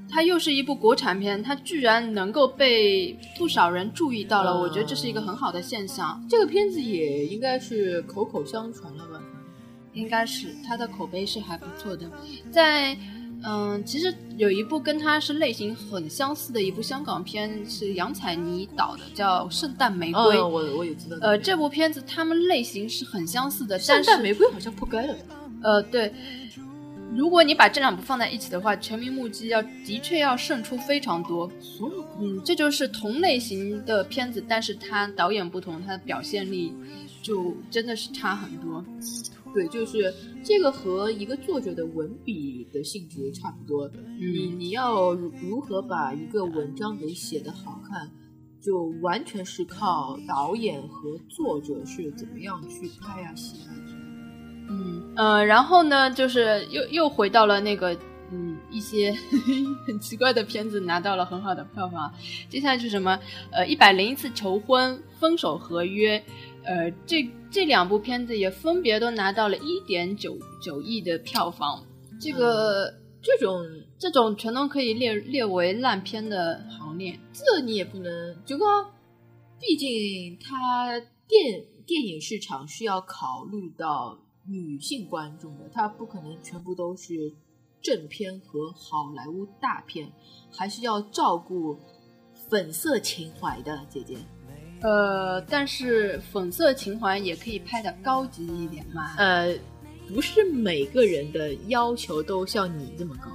它又是一部国产片，它居然能够被不少人注意到了，我觉得这是一个很好的现象。这个片子也应该是口口相传了吧。应该是它的口碑是还不错的，在嗯，其实有一部跟它是类型很相似的一部香港片，是杨采妮导的，叫《圣诞玫瑰》。我我也知道。呃，这部片子他们类型是很相似的，圣诞玫瑰好像破该了。呃，对。如果你把这两部放在一起的话，《全民目击》要的确要胜出非常多。嗯，这就是同类型的片子，但是它导演不同，它的表现力就真的是差很多。对，就是这个和一个作者的文笔的性质差不多。你你要如何把一个文章给写得好看，就完全是靠导演和作者是怎么样去拍啊写啊。嗯呃，然后呢，就是又又回到了那个嗯一些 很奇怪的片子拿到了很好的票房。接下来是什么？呃，一百零一次求婚、分手合约。呃，这这两部片子也分别都拿到了一点九九亿的票房，这个这种这种全都可以列列为烂片的行列。这你也不能，这个毕竟它电电影市场是要考虑到女性观众的，它不可能全部都是正片和好莱坞大片，还是要照顾粉色情怀的姐姐。呃，但是粉色情怀也可以拍的高级一点嘛。呃，不是每个人的要求都像你这么高，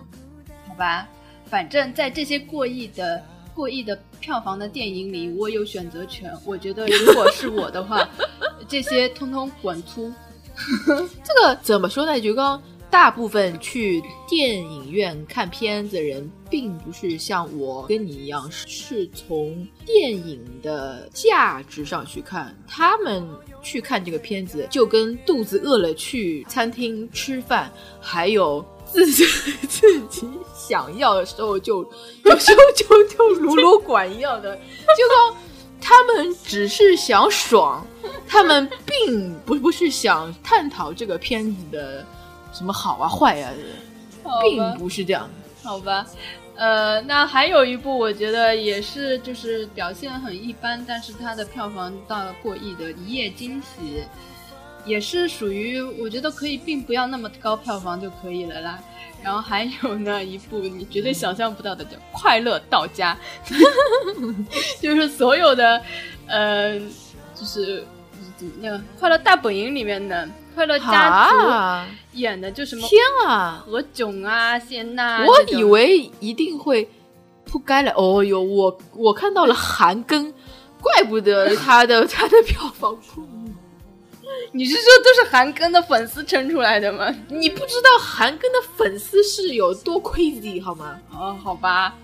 好吧？反正，在这些过亿的过亿的票房的电影里，我有选择权。我觉得，如果是我的话，这些通通滚粗。这个怎么说呢？就刚。大部分去电影院看片子的人，并不是像我跟你一样，是从电影的价值上去看。他们去看这个片子，就跟肚子饿了去餐厅吃饭，还有自己自己想要的时候就就就就就撸撸管一样的，就说他们只是想爽，他们并不不是想探讨这个片子的。什么好啊坏啊，并不是这样。好吧，呃，那还有一部，我觉得也是，就是表现很一般，但是它的票房到了过亿的《一夜惊喜》，也是属于我觉得可以，并不要那么高票房就可以了啦。然后还有呢一部你绝对想象不到的叫《快乐到家》，就是所有的，呃，就是怎么那个《快乐大本营》里面的。快乐家族演的就什么天啊，何炅啊，谢娜，我以为一定会扑街了。哦哟，我我看到了韩庚，怪不得他的 他的票房。你是说都是韩庚的粉丝撑出来的吗？你不知道韩庚的粉丝是有多 crazy 好吗？哦，好吧，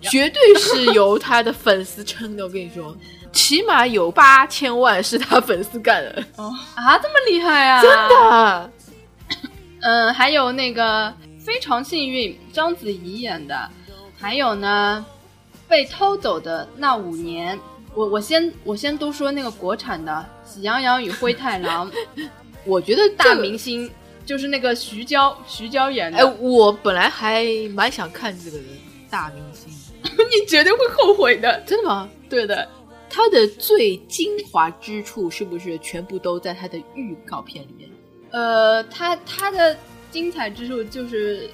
绝对是由他的粉丝撑的。我跟你说。起码有八千万是他粉丝干的哦啊，这么厉害啊！真的，嗯，还有那个非常幸运，章子怡演的，还有呢，被偷走的那五年，我我先我先都说那个国产的《喜羊羊与灰太狼》，我觉得大明星就是那个徐娇，徐娇演的。哎，我本来还蛮想看这个人，大明星，你绝对会后悔的，真的吗？对的。它的最精华之处是不是全部都在它的预告片里面？呃，它它的精彩之处就是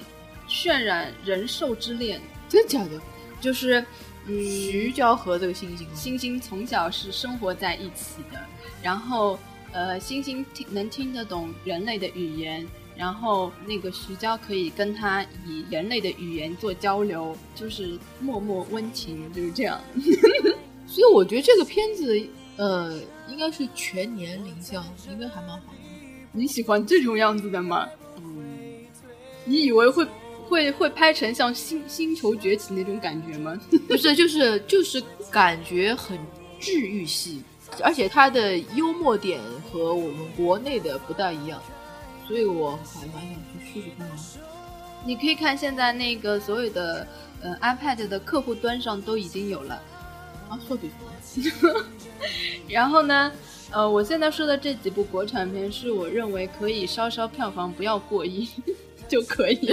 渲染人兽之恋，真的假的？就是嗯，徐娇和这个星星，星星从小是生活在一起的，然后呃，星星听能听得懂人类的语言，然后那个徐娇可以跟他以人类的语言做交流，就是默默温情，就是这样。所以我觉得这个片子，呃，应该是全年龄向，应该还蛮好的。你喜欢这种样子的吗？嗯。你以为会会会拍成像《星星球崛起》那种感觉吗？不是，就是就是感觉很治愈系，而且它的幽默点和我们国内的不大一样，所以我还蛮想去试试看。你可以看现在那个所有的呃 iPad 的客户端上都已经有了。啊，说对 然后呢，呃，我现在说的这几部国产片，是我认为可以稍稍票房不要过亿 就可以。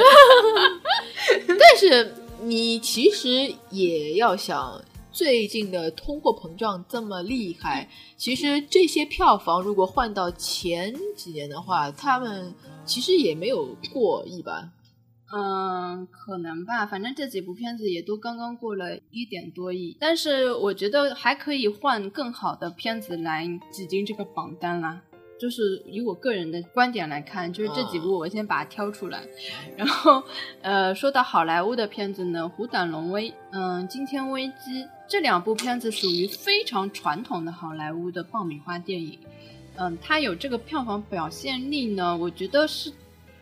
但是你其实也要想，最近的通货膨胀这么厉害，其实这些票房如果换到前几年的话，他们其实也没有过亿吧？嗯，可能吧，反正这几部片子也都刚刚过了一点多亿，但是我觉得还可以换更好的片子来挤进这个榜单啦。就是以我个人的观点来看，就是这几部我先把它挑出来，然后呃，说到好莱坞的片子呢，《虎胆龙威》嗯，《惊天危机》这两部片子属于非常传统的好莱坞的爆米花电影，嗯，它有这个票房表现力呢，我觉得是。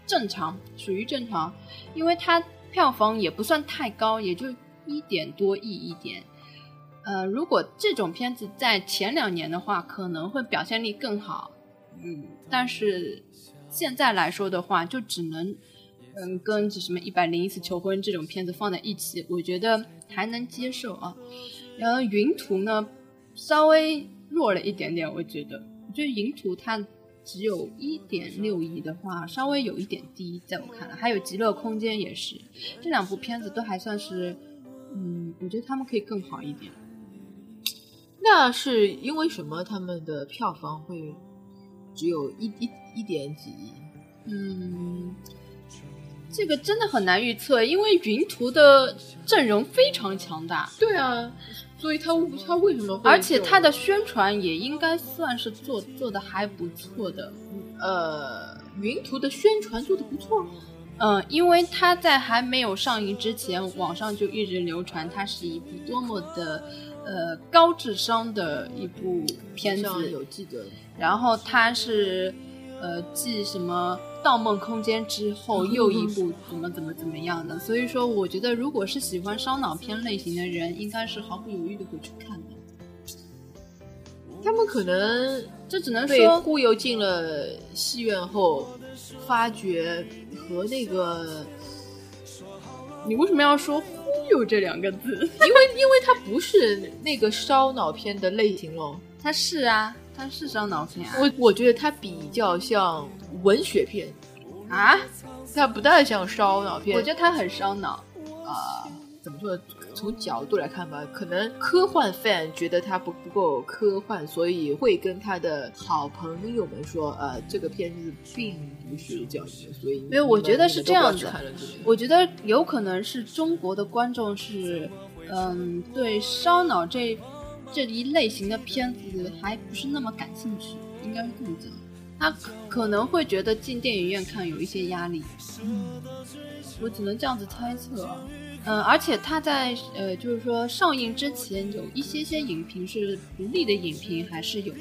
正常，属于正常，因为它票房也不算太高，也就一点多亿一点。呃，如果这种片子在前两年的话，可能会表现力更好。嗯，但是现在来说的话，就只能嗯跟什么一百零一次求婚这种片子放在一起，我觉得还能接受啊。然后云图呢，稍微弱了一点点，我觉得，我觉得云图它。只有一点六亿的话，稍微有一点低，在我看来，还有《极乐空间》也是，这两部片子都还算是，嗯，我觉得他们可以更好一点。那是因为什么？他们的票房会只有一一一点几亿？嗯，这个真的很难预测，因为云图的阵容非常强大。对啊。所以他他为什么？而且他的宣传也应该算是做做的还不错的。呃，云图的宣传做的不错。嗯，因为他在还没有上映之前，网上就一直流传它是一部多么的呃高智商的一部片子。有记得。然后它是。呃，继什么《盗梦空间》之后又一部怎么怎么怎么样的？所以说，我觉得如果是喜欢烧脑片类型的人，应该是毫不犹豫的会去看的。他们可能这只能说忽悠进了戏院后，发觉和那个……你为什么要说“忽悠”这两个字？因为因为它不是那个烧脑片的类型喽。它是啊。它是烧脑片，我我觉得它比较像文学片啊，它不太像烧脑片。我觉得它很烧脑啊，怎么说？从角度来看吧，可能科幻 fan 觉得它不不够科幻，所以会跟他的好朋友们说，呃，这个片子并不是这样的。所以，因为我觉得是这样子，我觉得有可能是中国的观众是，嗯，对烧脑这。这一类型的片子还不是那么感兴趣，应该是这么讲。他可能会觉得进电影院看有一些压力，我只能这样子猜测。嗯，而且他在呃，就是说上映之前有一些些影评是独立的影评还是有的，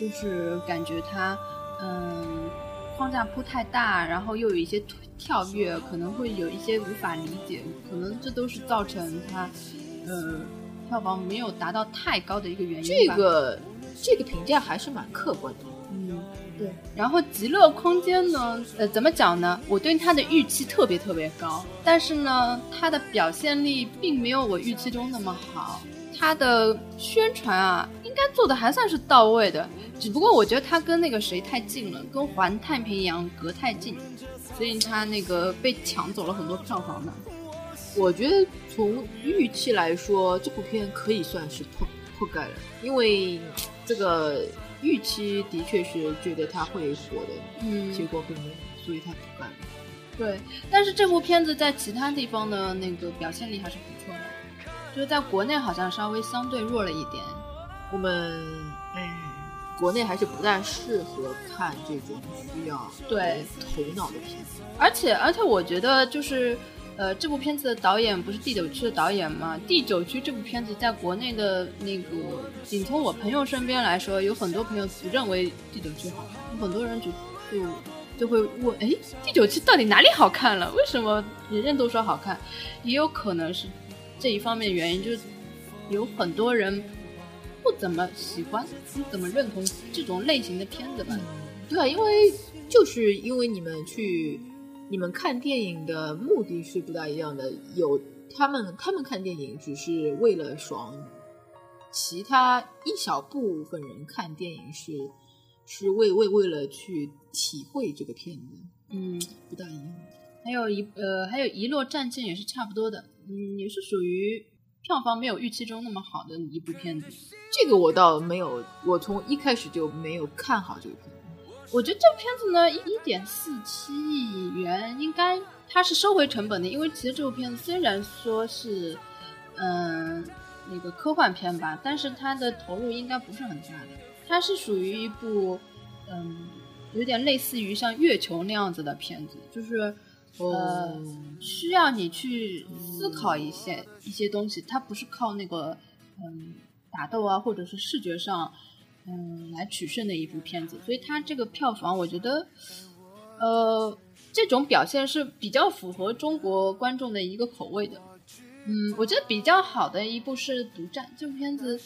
就是感觉他嗯框架铺太大，然后又有一些跳跃，可能会有一些无法理解，可能这都是造成他呃。票房没有达到太高的一个原因，这个这个评价还是蛮客观的。嗯，对。然后《极乐空间》呢，呃，怎么讲呢？我对它的预期特别特别高，但是呢，它的表现力并没有我预期中那么好。它的宣传啊，应该做的还算是到位的，只不过我觉得它跟那个谁太近了，跟《环太平洋》隔太近，所以它那个被抢走了很多票房呢。我觉得从预期来说，这部片可以算是破破盖了，因为这个预期的确是觉得它会火的，嗯，结果并没有，所以它破盖了。对，但是这部片子在其他地方的那个表现力还是不错的，就是在国内好像稍微相对弱了一点。我们嗯，国内还是不太适合看这种需要对头脑的片子，而且而且我觉得就是。呃，这部片子的导演不是第九区的导演吗？第九区这部片子在国内的那个，仅从我朋友身边来说，有很多朋友不认为第九区好看，有很多人就就就会问，哎，第九区到底哪里好看了？为什么人人都说好看？也有可能是这一方面原因，就是有很多人不怎么喜欢，不怎么认同这种类型的片子吧？对啊，因为就是因为你们去。你们看电影的目的是不大一样的，有他们他们看电影只是为了爽，其他一小部分人看电影是是为为为了去体会这个片子，嗯，不大一样。还有一呃，还有遗落战舰也是差不多的，嗯，也是属于票房没有预期中那么好的一部片子。这个我倒没有，我从一开始就没有看好这个片子。我觉得这片子呢，一点四七亿元应该它是收回成本的，因为其实这部片子虽然说是嗯那个科幻片吧，但是它的投入应该不是很大的。它是属于一部嗯有点类似于像月球那样子的片子，就是呃需要你去思考一些一些东西，它不是靠那个嗯打斗啊或者是视觉上嗯来取胜的一部片子，所以它这个票房我觉得呃这种表现是比较符合中国观众的一个口味的。嗯，我觉得比较好的一部是《独占》这部片子。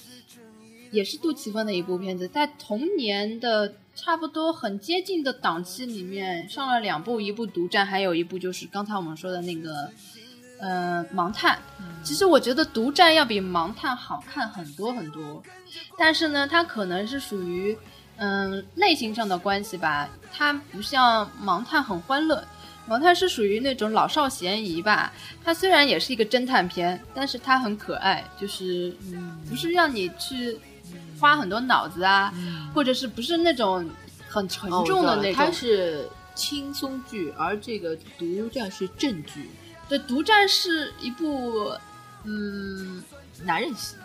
也是杜琪峰的一部片子，在同年的差不多很接近的档期里面上了两部，一部独占，还有一部就是刚才我们说的那个，呃，盲探。其实我觉得独占要比盲探好看很多很多，但是呢，它可能是属于嗯类型上的关系吧，它不像盲探很欢乐，盲探是属于那种老少咸宜吧。它虽然也是一个侦探片，但是它很可爱，就是不是让你去。花很多脑子啊，或者是不是那种很沉重的那种？它是轻松剧，而这个独占是正剧。对，独占是一部嗯男人戏。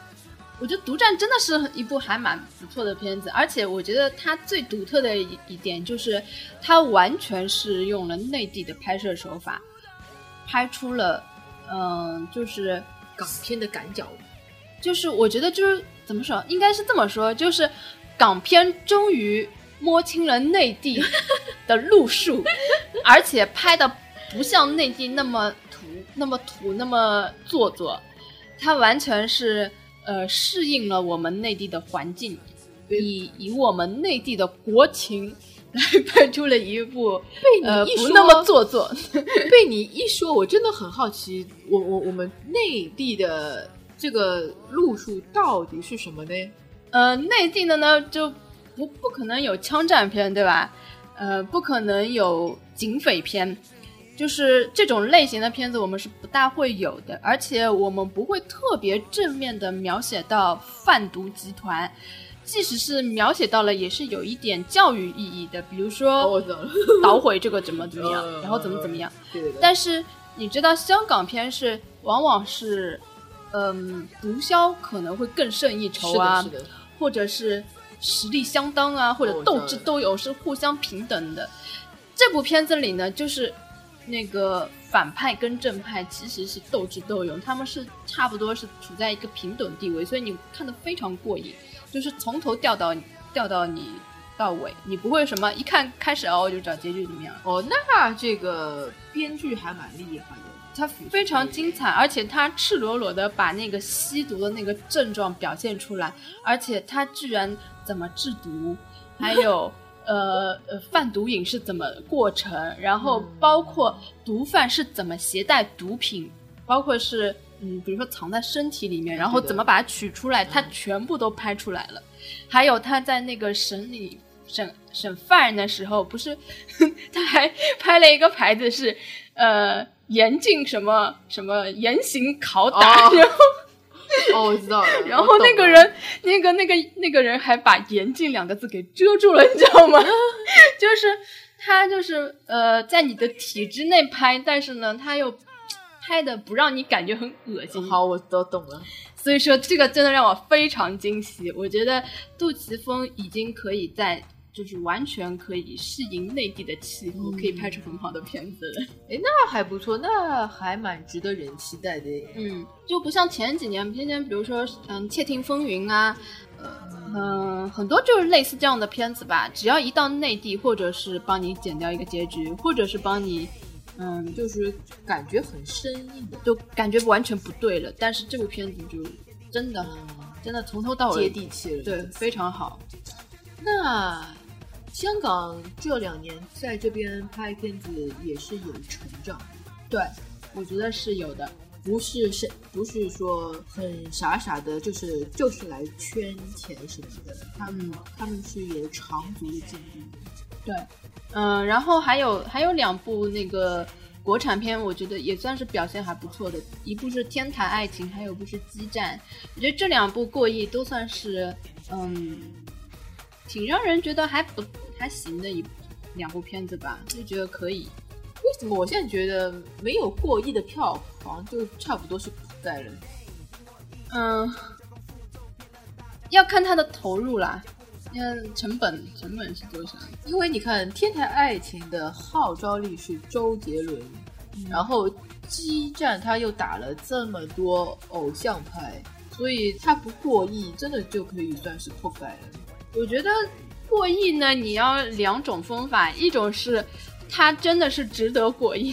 我觉得独占真的是一部还蛮不错的片子，而且我觉得它最独特的一一点就是它完全是用了内地的拍摄手法，拍出了嗯就是港片的感脚。就是我觉得就是。怎么说？应该是这么说，就是港片终于摸清了内地的路数，而且拍的不像内地那么土、那么土、那么做作，它完全是呃适应了我们内地的环境，以以我们内地的国情来拍出了一部被你一说不那么做作。被你一说，我真的很好奇，我我我们内地的。这个路数到底是什么呢？呃，内地的呢就不不可能有枪战片，对吧？呃，不可能有警匪片，就是这种类型的片子我们是不大会有的，而且我们不会特别正面的描写到贩毒集团，即使是描写到了，也是有一点教育意义的，比如说 捣毁这个怎么怎么样，然后怎么怎么样。但是你知道，香港片是往往是。嗯，毒枭可能会更胜一筹啊，或者是实力相当啊，或者斗智斗勇是互相平等的。这部片子里呢，就是那个反派跟正派其实是斗智斗勇，他们是差不多是处在一个平等地位，所以你看的非常过瘾，就是从头掉到掉到你到尾，你不会什么一看开始哦就找结局怎么样。哦，那这个编剧还蛮厉害的。他非常精彩，而且他赤裸裸的把那个吸毒的那个症状表现出来，而且他居然怎么制毒，还有呃呃贩毒瘾是怎么过程，然后包括毒贩是怎么携带毒品，包括是嗯比如说藏在身体里面，然后怎么把它取出来，他全部都拍出来了。还有他在那个审理审审犯人的时候，不是 他还拍了一个牌子是呃。严禁什么什么严刑拷打，然后 哦，我知道了。然后那个人，那个那个那个人还把“严禁”两个字给遮住了，你知道吗？就是他就是呃，在你的体制内拍，但是呢，他又拍的不让你感觉很恶心。好，我都懂了。所以说，这个真的让我非常惊喜。我觉得杜琪峰已经可以在。就是完全可以适应内地的气候，可以拍出很好的片子。哎，那还不错，那还蛮值得人期待的。嗯，就不像前几年，天天比如说，嗯，《窃听风云》啊，嗯，很多就是类似这样的片子吧。只要一到内地，或者是帮你剪掉一个结局，或者是帮你，嗯，就是感觉很生硬，就感觉完全不对了。但是这部片子就真的，真的从头到尾接地气了，对，非常好。那香港这两年在这边拍片子也是有成长，对，我觉得是有的，不是是，不是说很傻傻的，就是就是来圈钱什么的，他们他们是有长足的进步，对，嗯，然后还有还有两部那个国产片，我觉得也算是表现还不错的，一部是《天台爱情》，还有部是《激战》，我觉得这两部过亿都算是，嗯。挺让人觉得还不还行的一两部片子吧，就觉得可以。为什么我现在觉得没有过亿的票房就差不多是不盖了？嗯，要看他的投入啦，嗯，成本成本是多少？因为你看《天台爱情》的号召力是周杰伦，然后激战他又打了这么多偶像牌，所以他不过亿，真的就可以算是破百了。我觉得过亿呢，你要两种方法，一种是。他真的是值得过亿，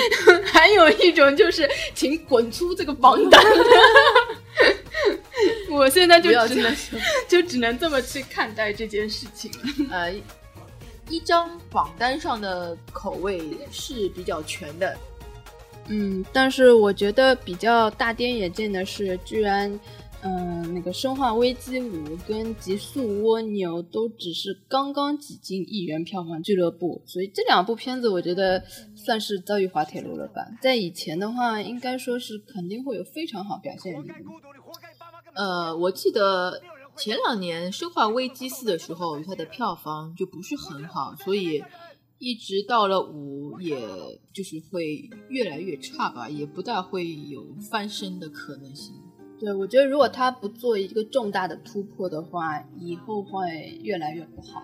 还有一种就是请滚出这个榜单。我现在就只能 就只能这么去看待这件事情了。呃，一张榜单上的口味是比较全的，嗯，但是我觉得比较大跌眼镜的是，居然。嗯，那个《生化危机五》跟《极速蜗牛》都只是刚刚挤进亿元票房俱乐部，所以这两部片子我觉得算是遭遇滑铁卢了吧。在以前的话，应该说是肯定会有非常好表现的。呃，我记得前两年《生化危机四》的时候，它的票房就不是很好，所以一直到了五，也就是会越来越差吧，也不大会有翻身的可能性。对，我觉得如果他不做一个重大的突破的话，以后会越来越不好。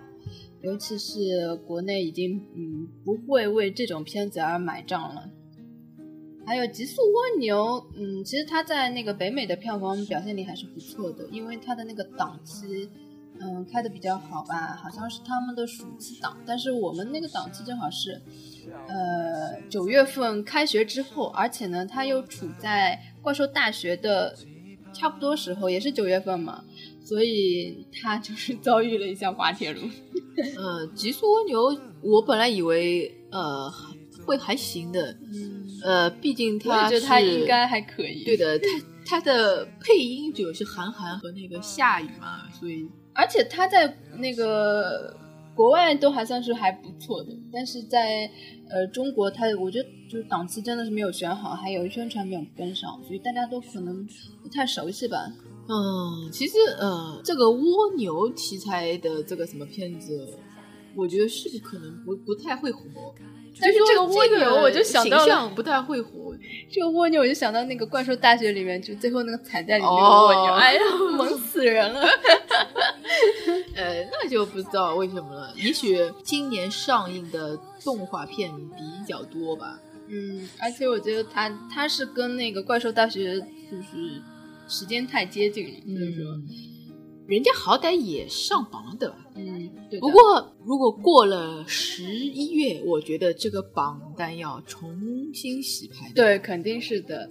尤其是国内已经嗯不会为这种片子而买账了。还有《极速蜗牛》，嗯，其实它在那个北美的票房表现力还是不错的，因为它的那个档期嗯开的比较好吧，好像是他们的暑期档。但是我们那个档期正好是呃九月份开学之后，而且呢，它又处在怪兽大学的。差不多时候也是九月份嘛，所以他就是遭遇了一下滑铁卢。呃，极速蜗牛，我本来以为呃会还行的，呃，毕竟他我觉得他应该还可以。对的，他他的配音者是韩寒和那个夏雨嘛，所以而且他在那个。国外都还算是还不错的，但是在呃中国，他我觉得就是档次真的是没有选好，还有宣传没有跟上，所以大家都可能不太熟悉吧。嗯，其实呃这个蜗牛题材的这个什么片子，我觉得是不可能不不太会火。但是这个蜗牛，我就想到了不太会火。这个蜗牛，我就想到那个怪兽大学里面，就最后那个彩蛋里面蜗牛，哎呀，萌死人了。呃，那就不知道为什么了。也许今年上映的动画片比较多吧。嗯，而且我觉得它它是跟那个怪兽大学就是时间太接近了，所以说。人家好歹也上榜了的，嗯，对不过如果过了十一月，我觉得这个榜单要重新洗牌。对，肯定是的，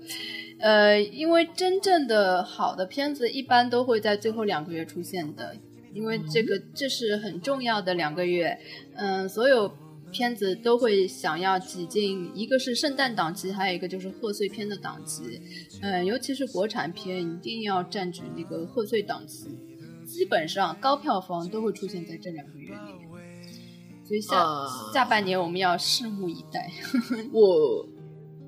呃，因为真正的好的片子一般都会在最后两个月出现的，因为这个这是很重要的两个月，嗯，所有片子都会想要挤进，一个是圣诞档期，还有一个就是贺岁片的档期，嗯，尤其是国产片一定要占据那个贺岁档期。基本上高票房都会出现在这两个月里面，所以下下半年我们要拭目以待。我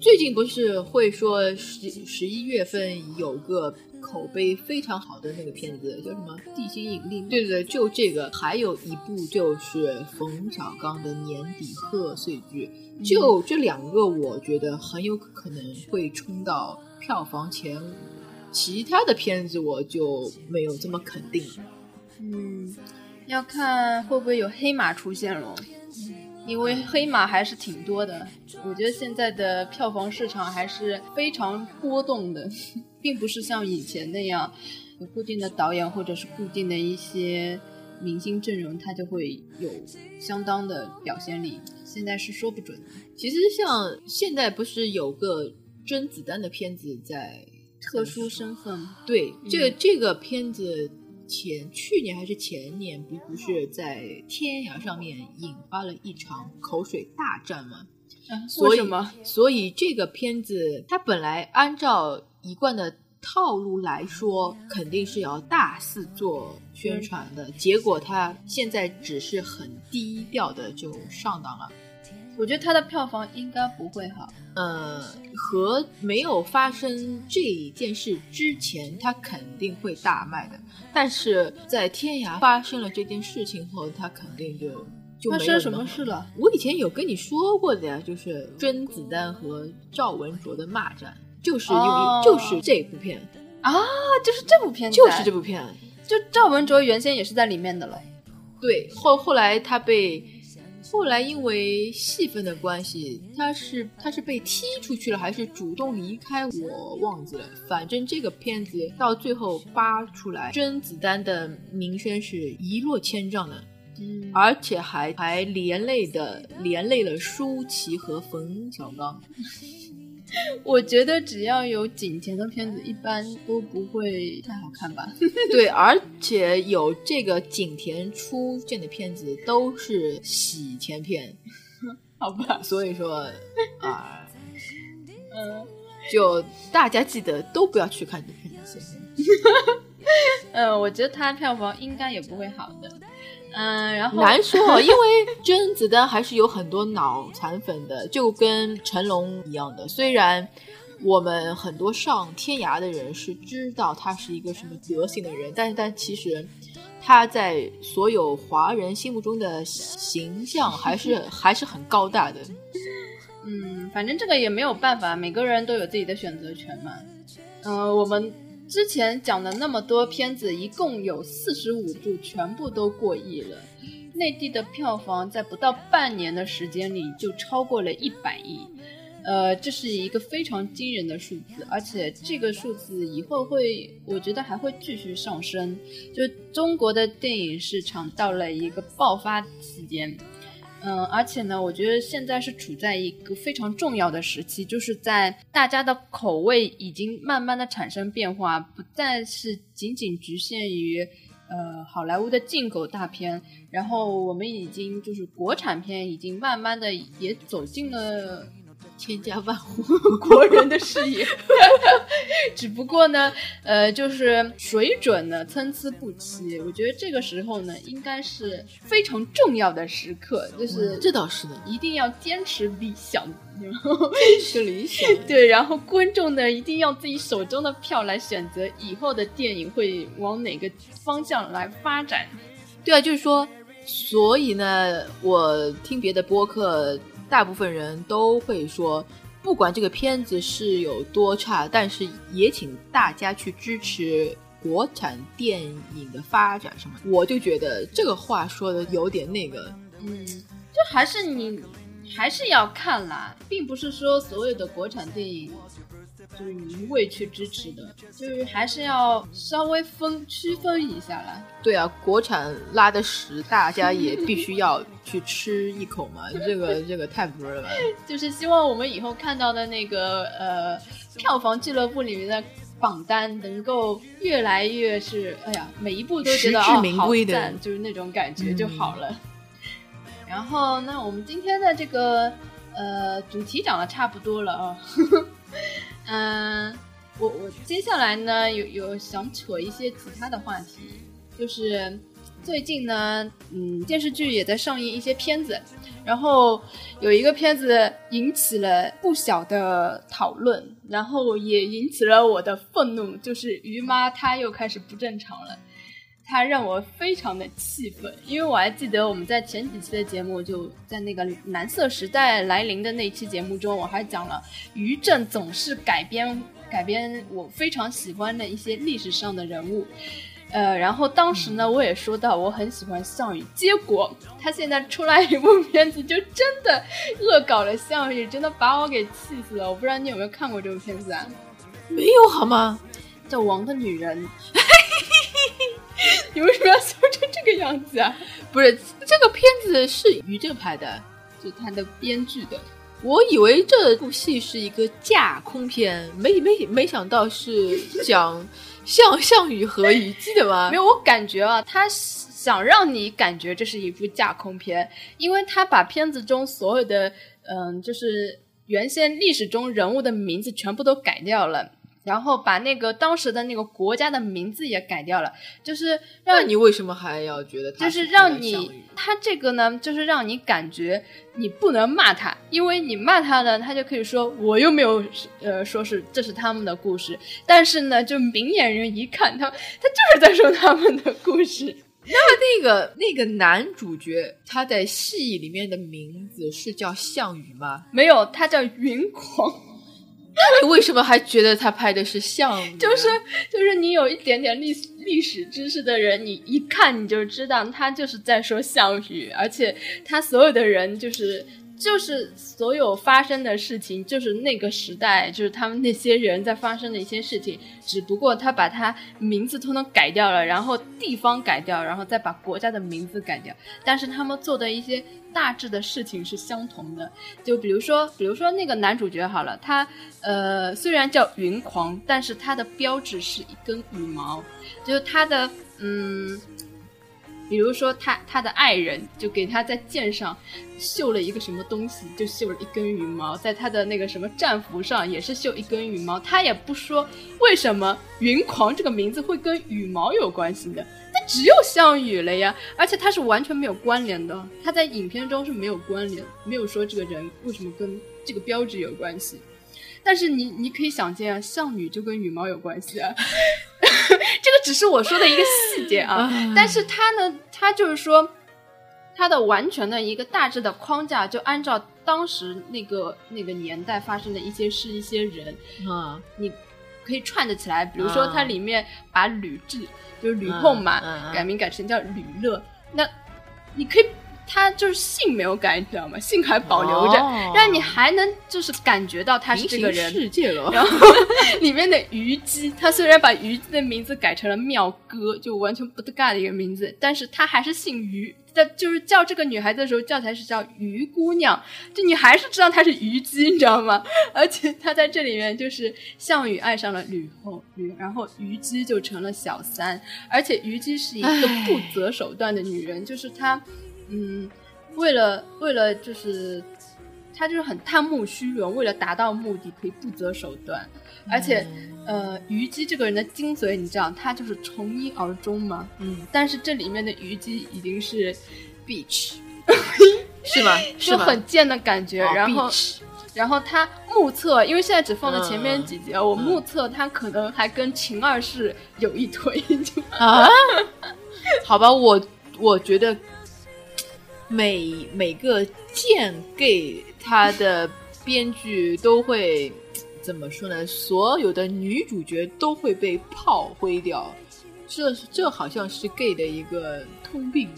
最近不是会说十十一月份有个口碑非常好的那个片子叫什么《地心引力》？对对对，就这个。还有一部就是冯小刚的年底贺岁剧，就这两个，我觉得很有可能会冲到票房前五。其他的片子我就没有这么肯定。嗯，要看会不会有黑马出现了，因为黑马还是挺多的。我觉得现在的票房市场还是非常波动的，并不是像以前那样有固定的导演或者是固定的一些明星阵容，它就会有相当的表现力。现在是说不准。其实像现在不是有个甄子丹的片子在。特殊身份，对这个这个片子前去年还是前年，不不是在天涯上面引发了一场口水大战吗？为什么？所以这个片子它本来按照一贯的套路来说，肯定是要大肆做宣传的，结果它现在只是很低调的就上档了。我觉得它的票房应该不会好。呃，和没有发生这一件事之前，它肯定会大卖的。但是在天涯发生了这件事情后，它肯定就就生什么事了？我以前有跟你说过的呀，就是甄子丹和赵文卓的骂战，就是因为、哦就是这部片，啊，就是这部片子，就是这部片。就赵文卓原先也是在里面的了。对，后后来他被，后来因为戏份的关系，他是他是被踢出去了，还是主动离开，我忘记了。反正这个片子到最后扒出来，甄子丹的名声是一落千丈的。嗯而且还还连累的连累了舒淇和冯小刚。我觉得只要有景甜的片子，一般都不会太好看吧？对，而且有这个景甜出现的片子都是洗钱片，好吧，所以说啊、嗯就大家记得都不要去看这片子。嗯，我觉得它票房应该也不会好的。嗯，然后难说，因为甄子丹还是有很多脑残粉的，就跟成龙一样的。虽然我们很多上天涯的人是知道他是一个什么德行的人，但但其实他在所有华人心目中的形象还是 还是很高大的。嗯，反正这个也没有办法，每个人都有自己的选择权嘛。嗯、我们之前讲的那么多片子，一共有四十五部，全部都过亿了。内地的票房在不到半年的时间里就超过了一百亿，呃，这是一个非常惊人的数字，而且这个数字以后会，我觉得还会继续上升。就中国的电影市场到了一个爆发期间，嗯，而且呢，我觉得现在是处在一个非常重要的时期，就是在大家的口味已经慢慢的产生变化，不再是仅仅局限于呃好莱坞的进口大片，然后我们已经就是国产片已经慢慢的也走进了千家万户，国人的视野，只不过呢，呃，就是水准呢参差不齐。我觉得这个时候呢，应该是非常重要的时刻，就是这倒是的，一定要坚持理想，然后是理想。对，然后观众呢一定要自己手中的票来选择以后的电影会往哪个方向来发展。对啊，就是说，所以呢，我听别的播客，大部分人都会说，不管这个片子是有多差，但是也请大家去支持国产电影的发展什么。我就觉得这个话说的有点那个，嗯，就还是你还是要看啦，并不是说所有的国产电影就是你一味去支持的，就是还是要稍微分区分一下啦。对啊，国产拉的屎，大家也必须要去吃一口嘛。这个这个太不是了？就是希望我们以后看到的那个呃票房俱乐部里面的榜单能够越来越是，哎呀，每一步都觉得好名归的赞，就是那种感觉嗯就好了。然后，那我们今天的这个呃主题讲的差不多了啊。嗯，我我接下来呢有有想扯一些其他的话题，就是最近呢，嗯，电视剧也在上映一些片子，然后有一个片子引起了不小的讨论，然后也引起了我的愤怒，就是于妈她又开始不正常了。她让我非常的气愤，因为我还记得我们在前几期的节目，就在那个蓝色时代来临的那期节目中，我还讲了于正总是改编改编我非常喜欢的一些历史上的人物，呃，然后当时呢，我也说到我很喜欢项羽，结果他现在出来一部 片子，就真的恶搞了项羽，真的把我给气死了。我不知道你有没有看过这部片子啊？没有好吗？叫《王的女人》。你为什么要笑成这个样子啊？不是，这个片子是于正拍的。就他的编剧的，我以为这部戏是一个架空片，没没没想到是讲项项羽和虞姬的吗？没有，我感觉啊，他想让你感觉这是一部架空片，因为他把片子中所有的嗯，就是原先历史中人物的名字全部都改掉了。然后把那个当时的那个国家的名字也改掉了，就是那让你为什么还要觉得他就是是让你他这个呢，就是让你感觉你不能骂他，因为你骂他呢，他就可以说我又没有呃说是这是他们的故事，但是呢，就明眼人一看，他他就是在说他们的故事。那么那个那个男主角他在戏里面的名字是叫项羽吗？没有，他叫云狂。你为什么还觉得他拍的是项羽？就是就是你有一点点历史历史知识的人，你一看你就知道他就是在说项羽，而且他所有的人就是。就是所有发生的事情，就是那个时代，就是他们那些人在发生的一些事情，只不过他把他名字通通改掉了，然后地方改掉，然后再把国家的名字改掉，但是他们做的一些大致的事情是相同的。就比如说，比如说那个男主角好了，他呃虽然叫云狂，但是他的标志是一根羽毛，就是他的嗯。比如说，他他的爱人就给他在剑上绣了一个什么东西，就绣了一根羽毛，在他的那个什么战服上也是绣一根羽毛。他也不说为什么云狂这个名字会跟羽毛有关系的，那只有项羽了呀，而且他是完全没有关联的，他在影片中是没有关联，没有说这个人为什么跟这个标志有关系。但是你你可以想见啊，项羽就跟羽毛有关系啊。这个只是我说的一个细节啊，但是他呢，他就是说，他的完全的一个大致的框架，就按照当时那个那个年代发生的一些事、一些人啊，你可以串得起来。比如说，它里面把吕雉就是吕后嘛，改名改成叫吕乐，那你可以。他就是姓没有改，你知道吗？姓还保留着，让你还能就是感觉到他是这个人。世界了。然后里面的虞姬，他虽然把虞姬的名字改成了妙歌，就完全不搭嘎的一个名字，但是他还是姓虞。叫就是叫这个女孩子的时候，叫起来是叫虞姑娘，就你还是知道她是虞姬，你知道吗？而且她在这里面就是项羽爱上了吕后，吕然后虞姬就成了小三，而且虞姬是一个不择手段的女人，就是她。嗯，为了为了就是，他就是很贪慕虚荣，为了达到目的可以不择手段，而且呃，虞姬这个人的精髓，你知道，他就是从一而终嘛。嗯，但是这里面的虞姬已经是 bitch，是吗？就很贱的感觉。然后，然后他目测，因为现在只放在前面几集，我目测他可能还跟秦二世有一腿。啊？好吧，我我觉得。每每个贱 gay，他的编剧都会怎么说呢？所有的女主角都会被炮灰掉，这这好像是 gay 的一个通病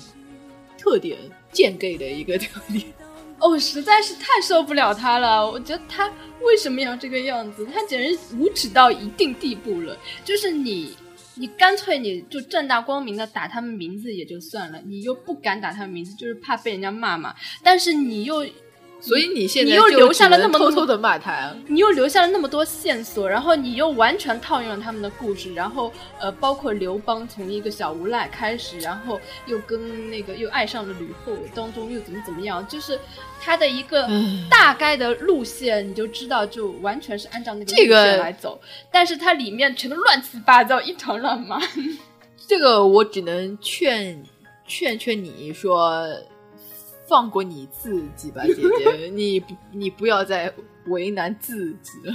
特点，贱 gay 的一个特点。哦，实在是太受不了他了！我觉得他为什么要这个样子？他简直无耻到一定地步了，就是你。你干脆你就正大光明的打他们名字也就算了，你又不敢打他们名字，就是怕被人家骂嘛。但是你又。所以你现在你又留下了那么偷偷的骂他，你又留下了那么多线索，然后你又完全套用了他们的故事，然后呃，包括刘邦从一个小无赖开始，然后又跟那个又爱上了吕后，当中又怎么怎么样，就是他的一个大概的路线，你就知道就完全是按照那个路线来走，但是它里面全都乱七八糟，一团乱麻。这个我只能劝劝劝你说。放过你自己吧，姐姐，你不，你不要再为难自己了。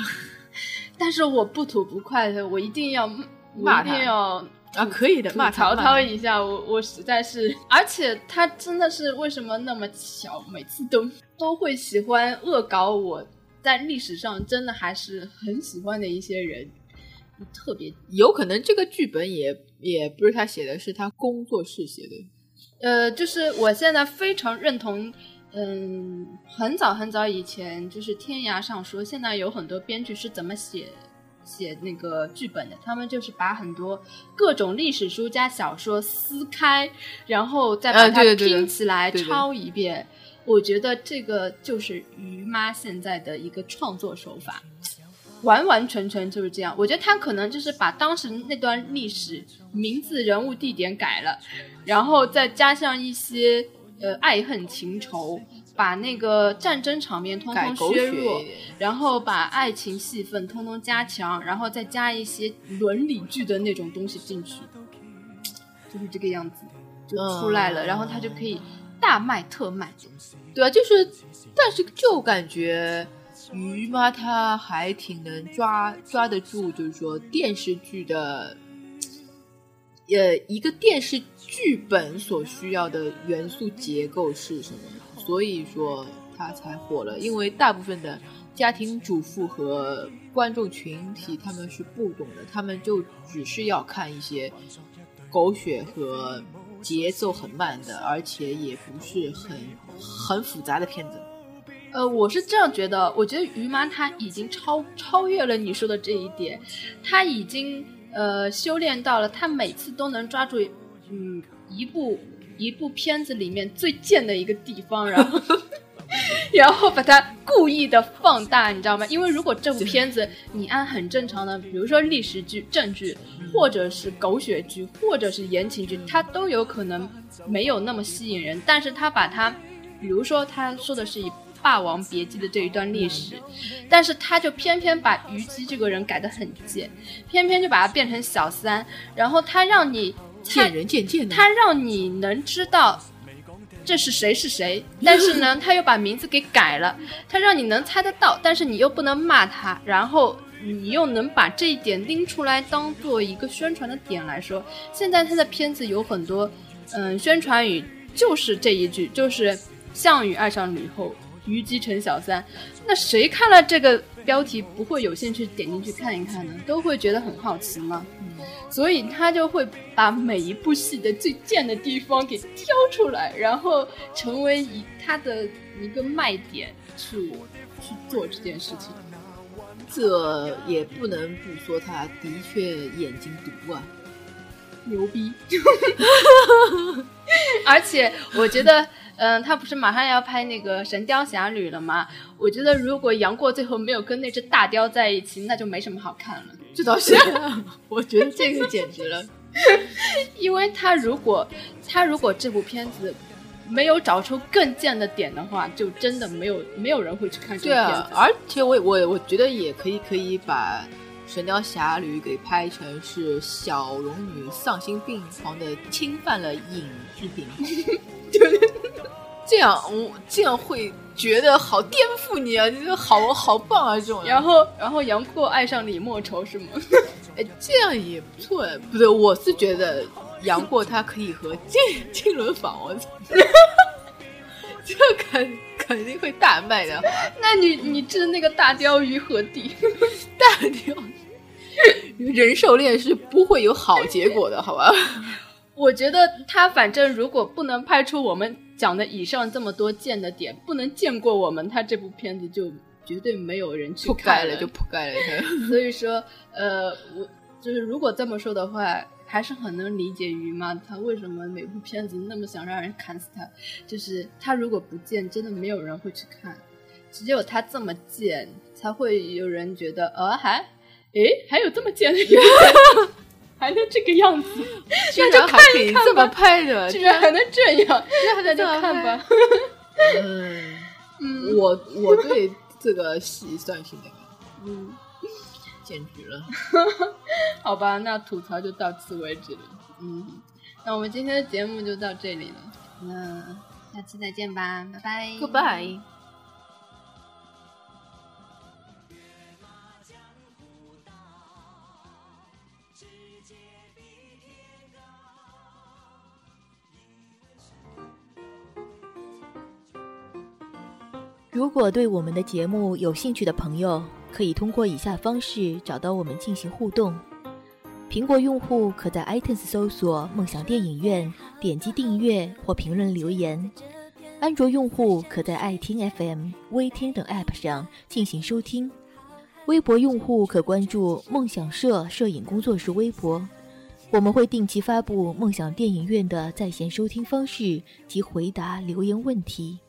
但是我不吐不快的，我一定要骂他，要啊，可以的，骂曹操一下。我我实在是，而且他真的是为什么那么巧，每次都都会喜欢恶搞我，在历史上真的还是很喜欢的一些人，特别有可能这个剧本也也不是他写的，是他工作室写的。呃，就是我现在非常认同，嗯，很早很早以前，就是天涯上说，现在有很多编剧是怎么写写那个剧本的，他们就是把很多各种历史书加小说撕开，然后再把它拼起来抄一遍。我觉得这个就是于妈现在的一个创作手法。完完全全就是这样，我觉得他可能就是把当时那段历史名字、人物、地点改了，然后再加上一些呃爱恨情仇，把那个战争场面通通削弱，然后把爱情戏份通通加强，然后再加一些伦理剧的那种东西进去，就是这个样子就出来了，然后他就可以大卖特卖，对啊，就是，但是就感觉。鱼妈她还挺能抓抓得住，就是说电视剧的呃，一个电视剧本所需要的元素结构是什么，所以说它才火了。因为大部分的家庭主妇和观众群体他们是不懂的，他们就只是要看一些狗血和节奏很慢的，而且也不是很很复杂的片子。呃，我是这样觉得，我觉得于妈她已经超超越了你说的这一点，她已经呃修炼到了，她每次都能抓住嗯一部一部片子里面最贱的一个地方，然后 然后把它故意的放大，你知道吗？因为如果这部片子你按很正常的，比如说历史剧、正剧，或者是狗血剧，或者是言情剧，它都有可能没有那么吸引人，但是他把它，比如说他说的是以。《霸王别姬》的这一段历史，但是他就偏偏把虞姬这个人改得很贱，偏偏就把他变成小三，然后他让你见人见智，他让你能知道这是谁是谁，但是呢，他又把名字给改了，他让你能猜得到，但是你又不能骂他，然后你又能把这一点拎出来当做一个宣传的点来说。现在他的片子有很多，嗯，宣传语就是这一句，就是项羽爱上吕后。虞姬成小三，那谁看了这个标题不会有兴趣点进去看一看呢？都会觉得很好奇吗？所以他就会把每一部戏的最贱的地方给挑出来，然后成为一他的一个卖点去去做这件事情。这也不能不说，他的确眼睛毒啊，牛逼！而且我觉得。嗯，他不是马上要拍那个《神雕侠侣》了吗？我觉得如果杨过最后没有跟那只大雕在一起，那就没什么好看了。这倒是，我觉得这个简直了，因为他如果他如果这部片子没有找出更贱的点的话，就真的没有没有人会去看这部片子。而且我我我觉得也可以可以把《神雕侠侣》给拍成是小龙女丧心病狂的侵犯了影视品。对。这样我这样会觉得好颠覆你啊！就是好好棒啊，这种。然后，然后杨过爱上李莫愁是吗？哎，这样也不错。不对，我是觉得杨过他可以和 金金轮坊，我操，这肯肯定会大卖的。那你你治那个大雕于何地？大雕 人兽恋是不会有好结果的，好吧？我觉得他反正如果不能拍出我们。讲的以上这么多贱的点，不能见过我们，他这部片子就绝对没有人去看了，就铺盖了。所以说，呃，我就是如果这么说的话，还是很能理解于妈他为什么每部片子那么想让人砍死他，就是他如果不贱，真的没有人会去看，只有他这么贱，才会有人觉得，呃，还，诶，还有这么贱的人。还能这个样子，那就看一看吧。拍的，居然还能这样，那就看吧。嗯，我我对这个戏算是那个，嗯，简直了。好吧，那吐槽就到此为止了。嗯，那我们今天的节目就到这里了。那下期再见吧，拜拜，Goodbye。如果对我们的节目有兴趣的朋友，可以通过以下方式找到我们进行互动：苹果用户可在 iTunes 搜索“梦想电影院”，点击订阅或评论留言；安卓用户可在爱听 FM、微听等 App 上进行收听；微博用户可关注梦想社摄影工作室微博，我们会定期发布梦想电影院的在线收听方式及回答留言问题。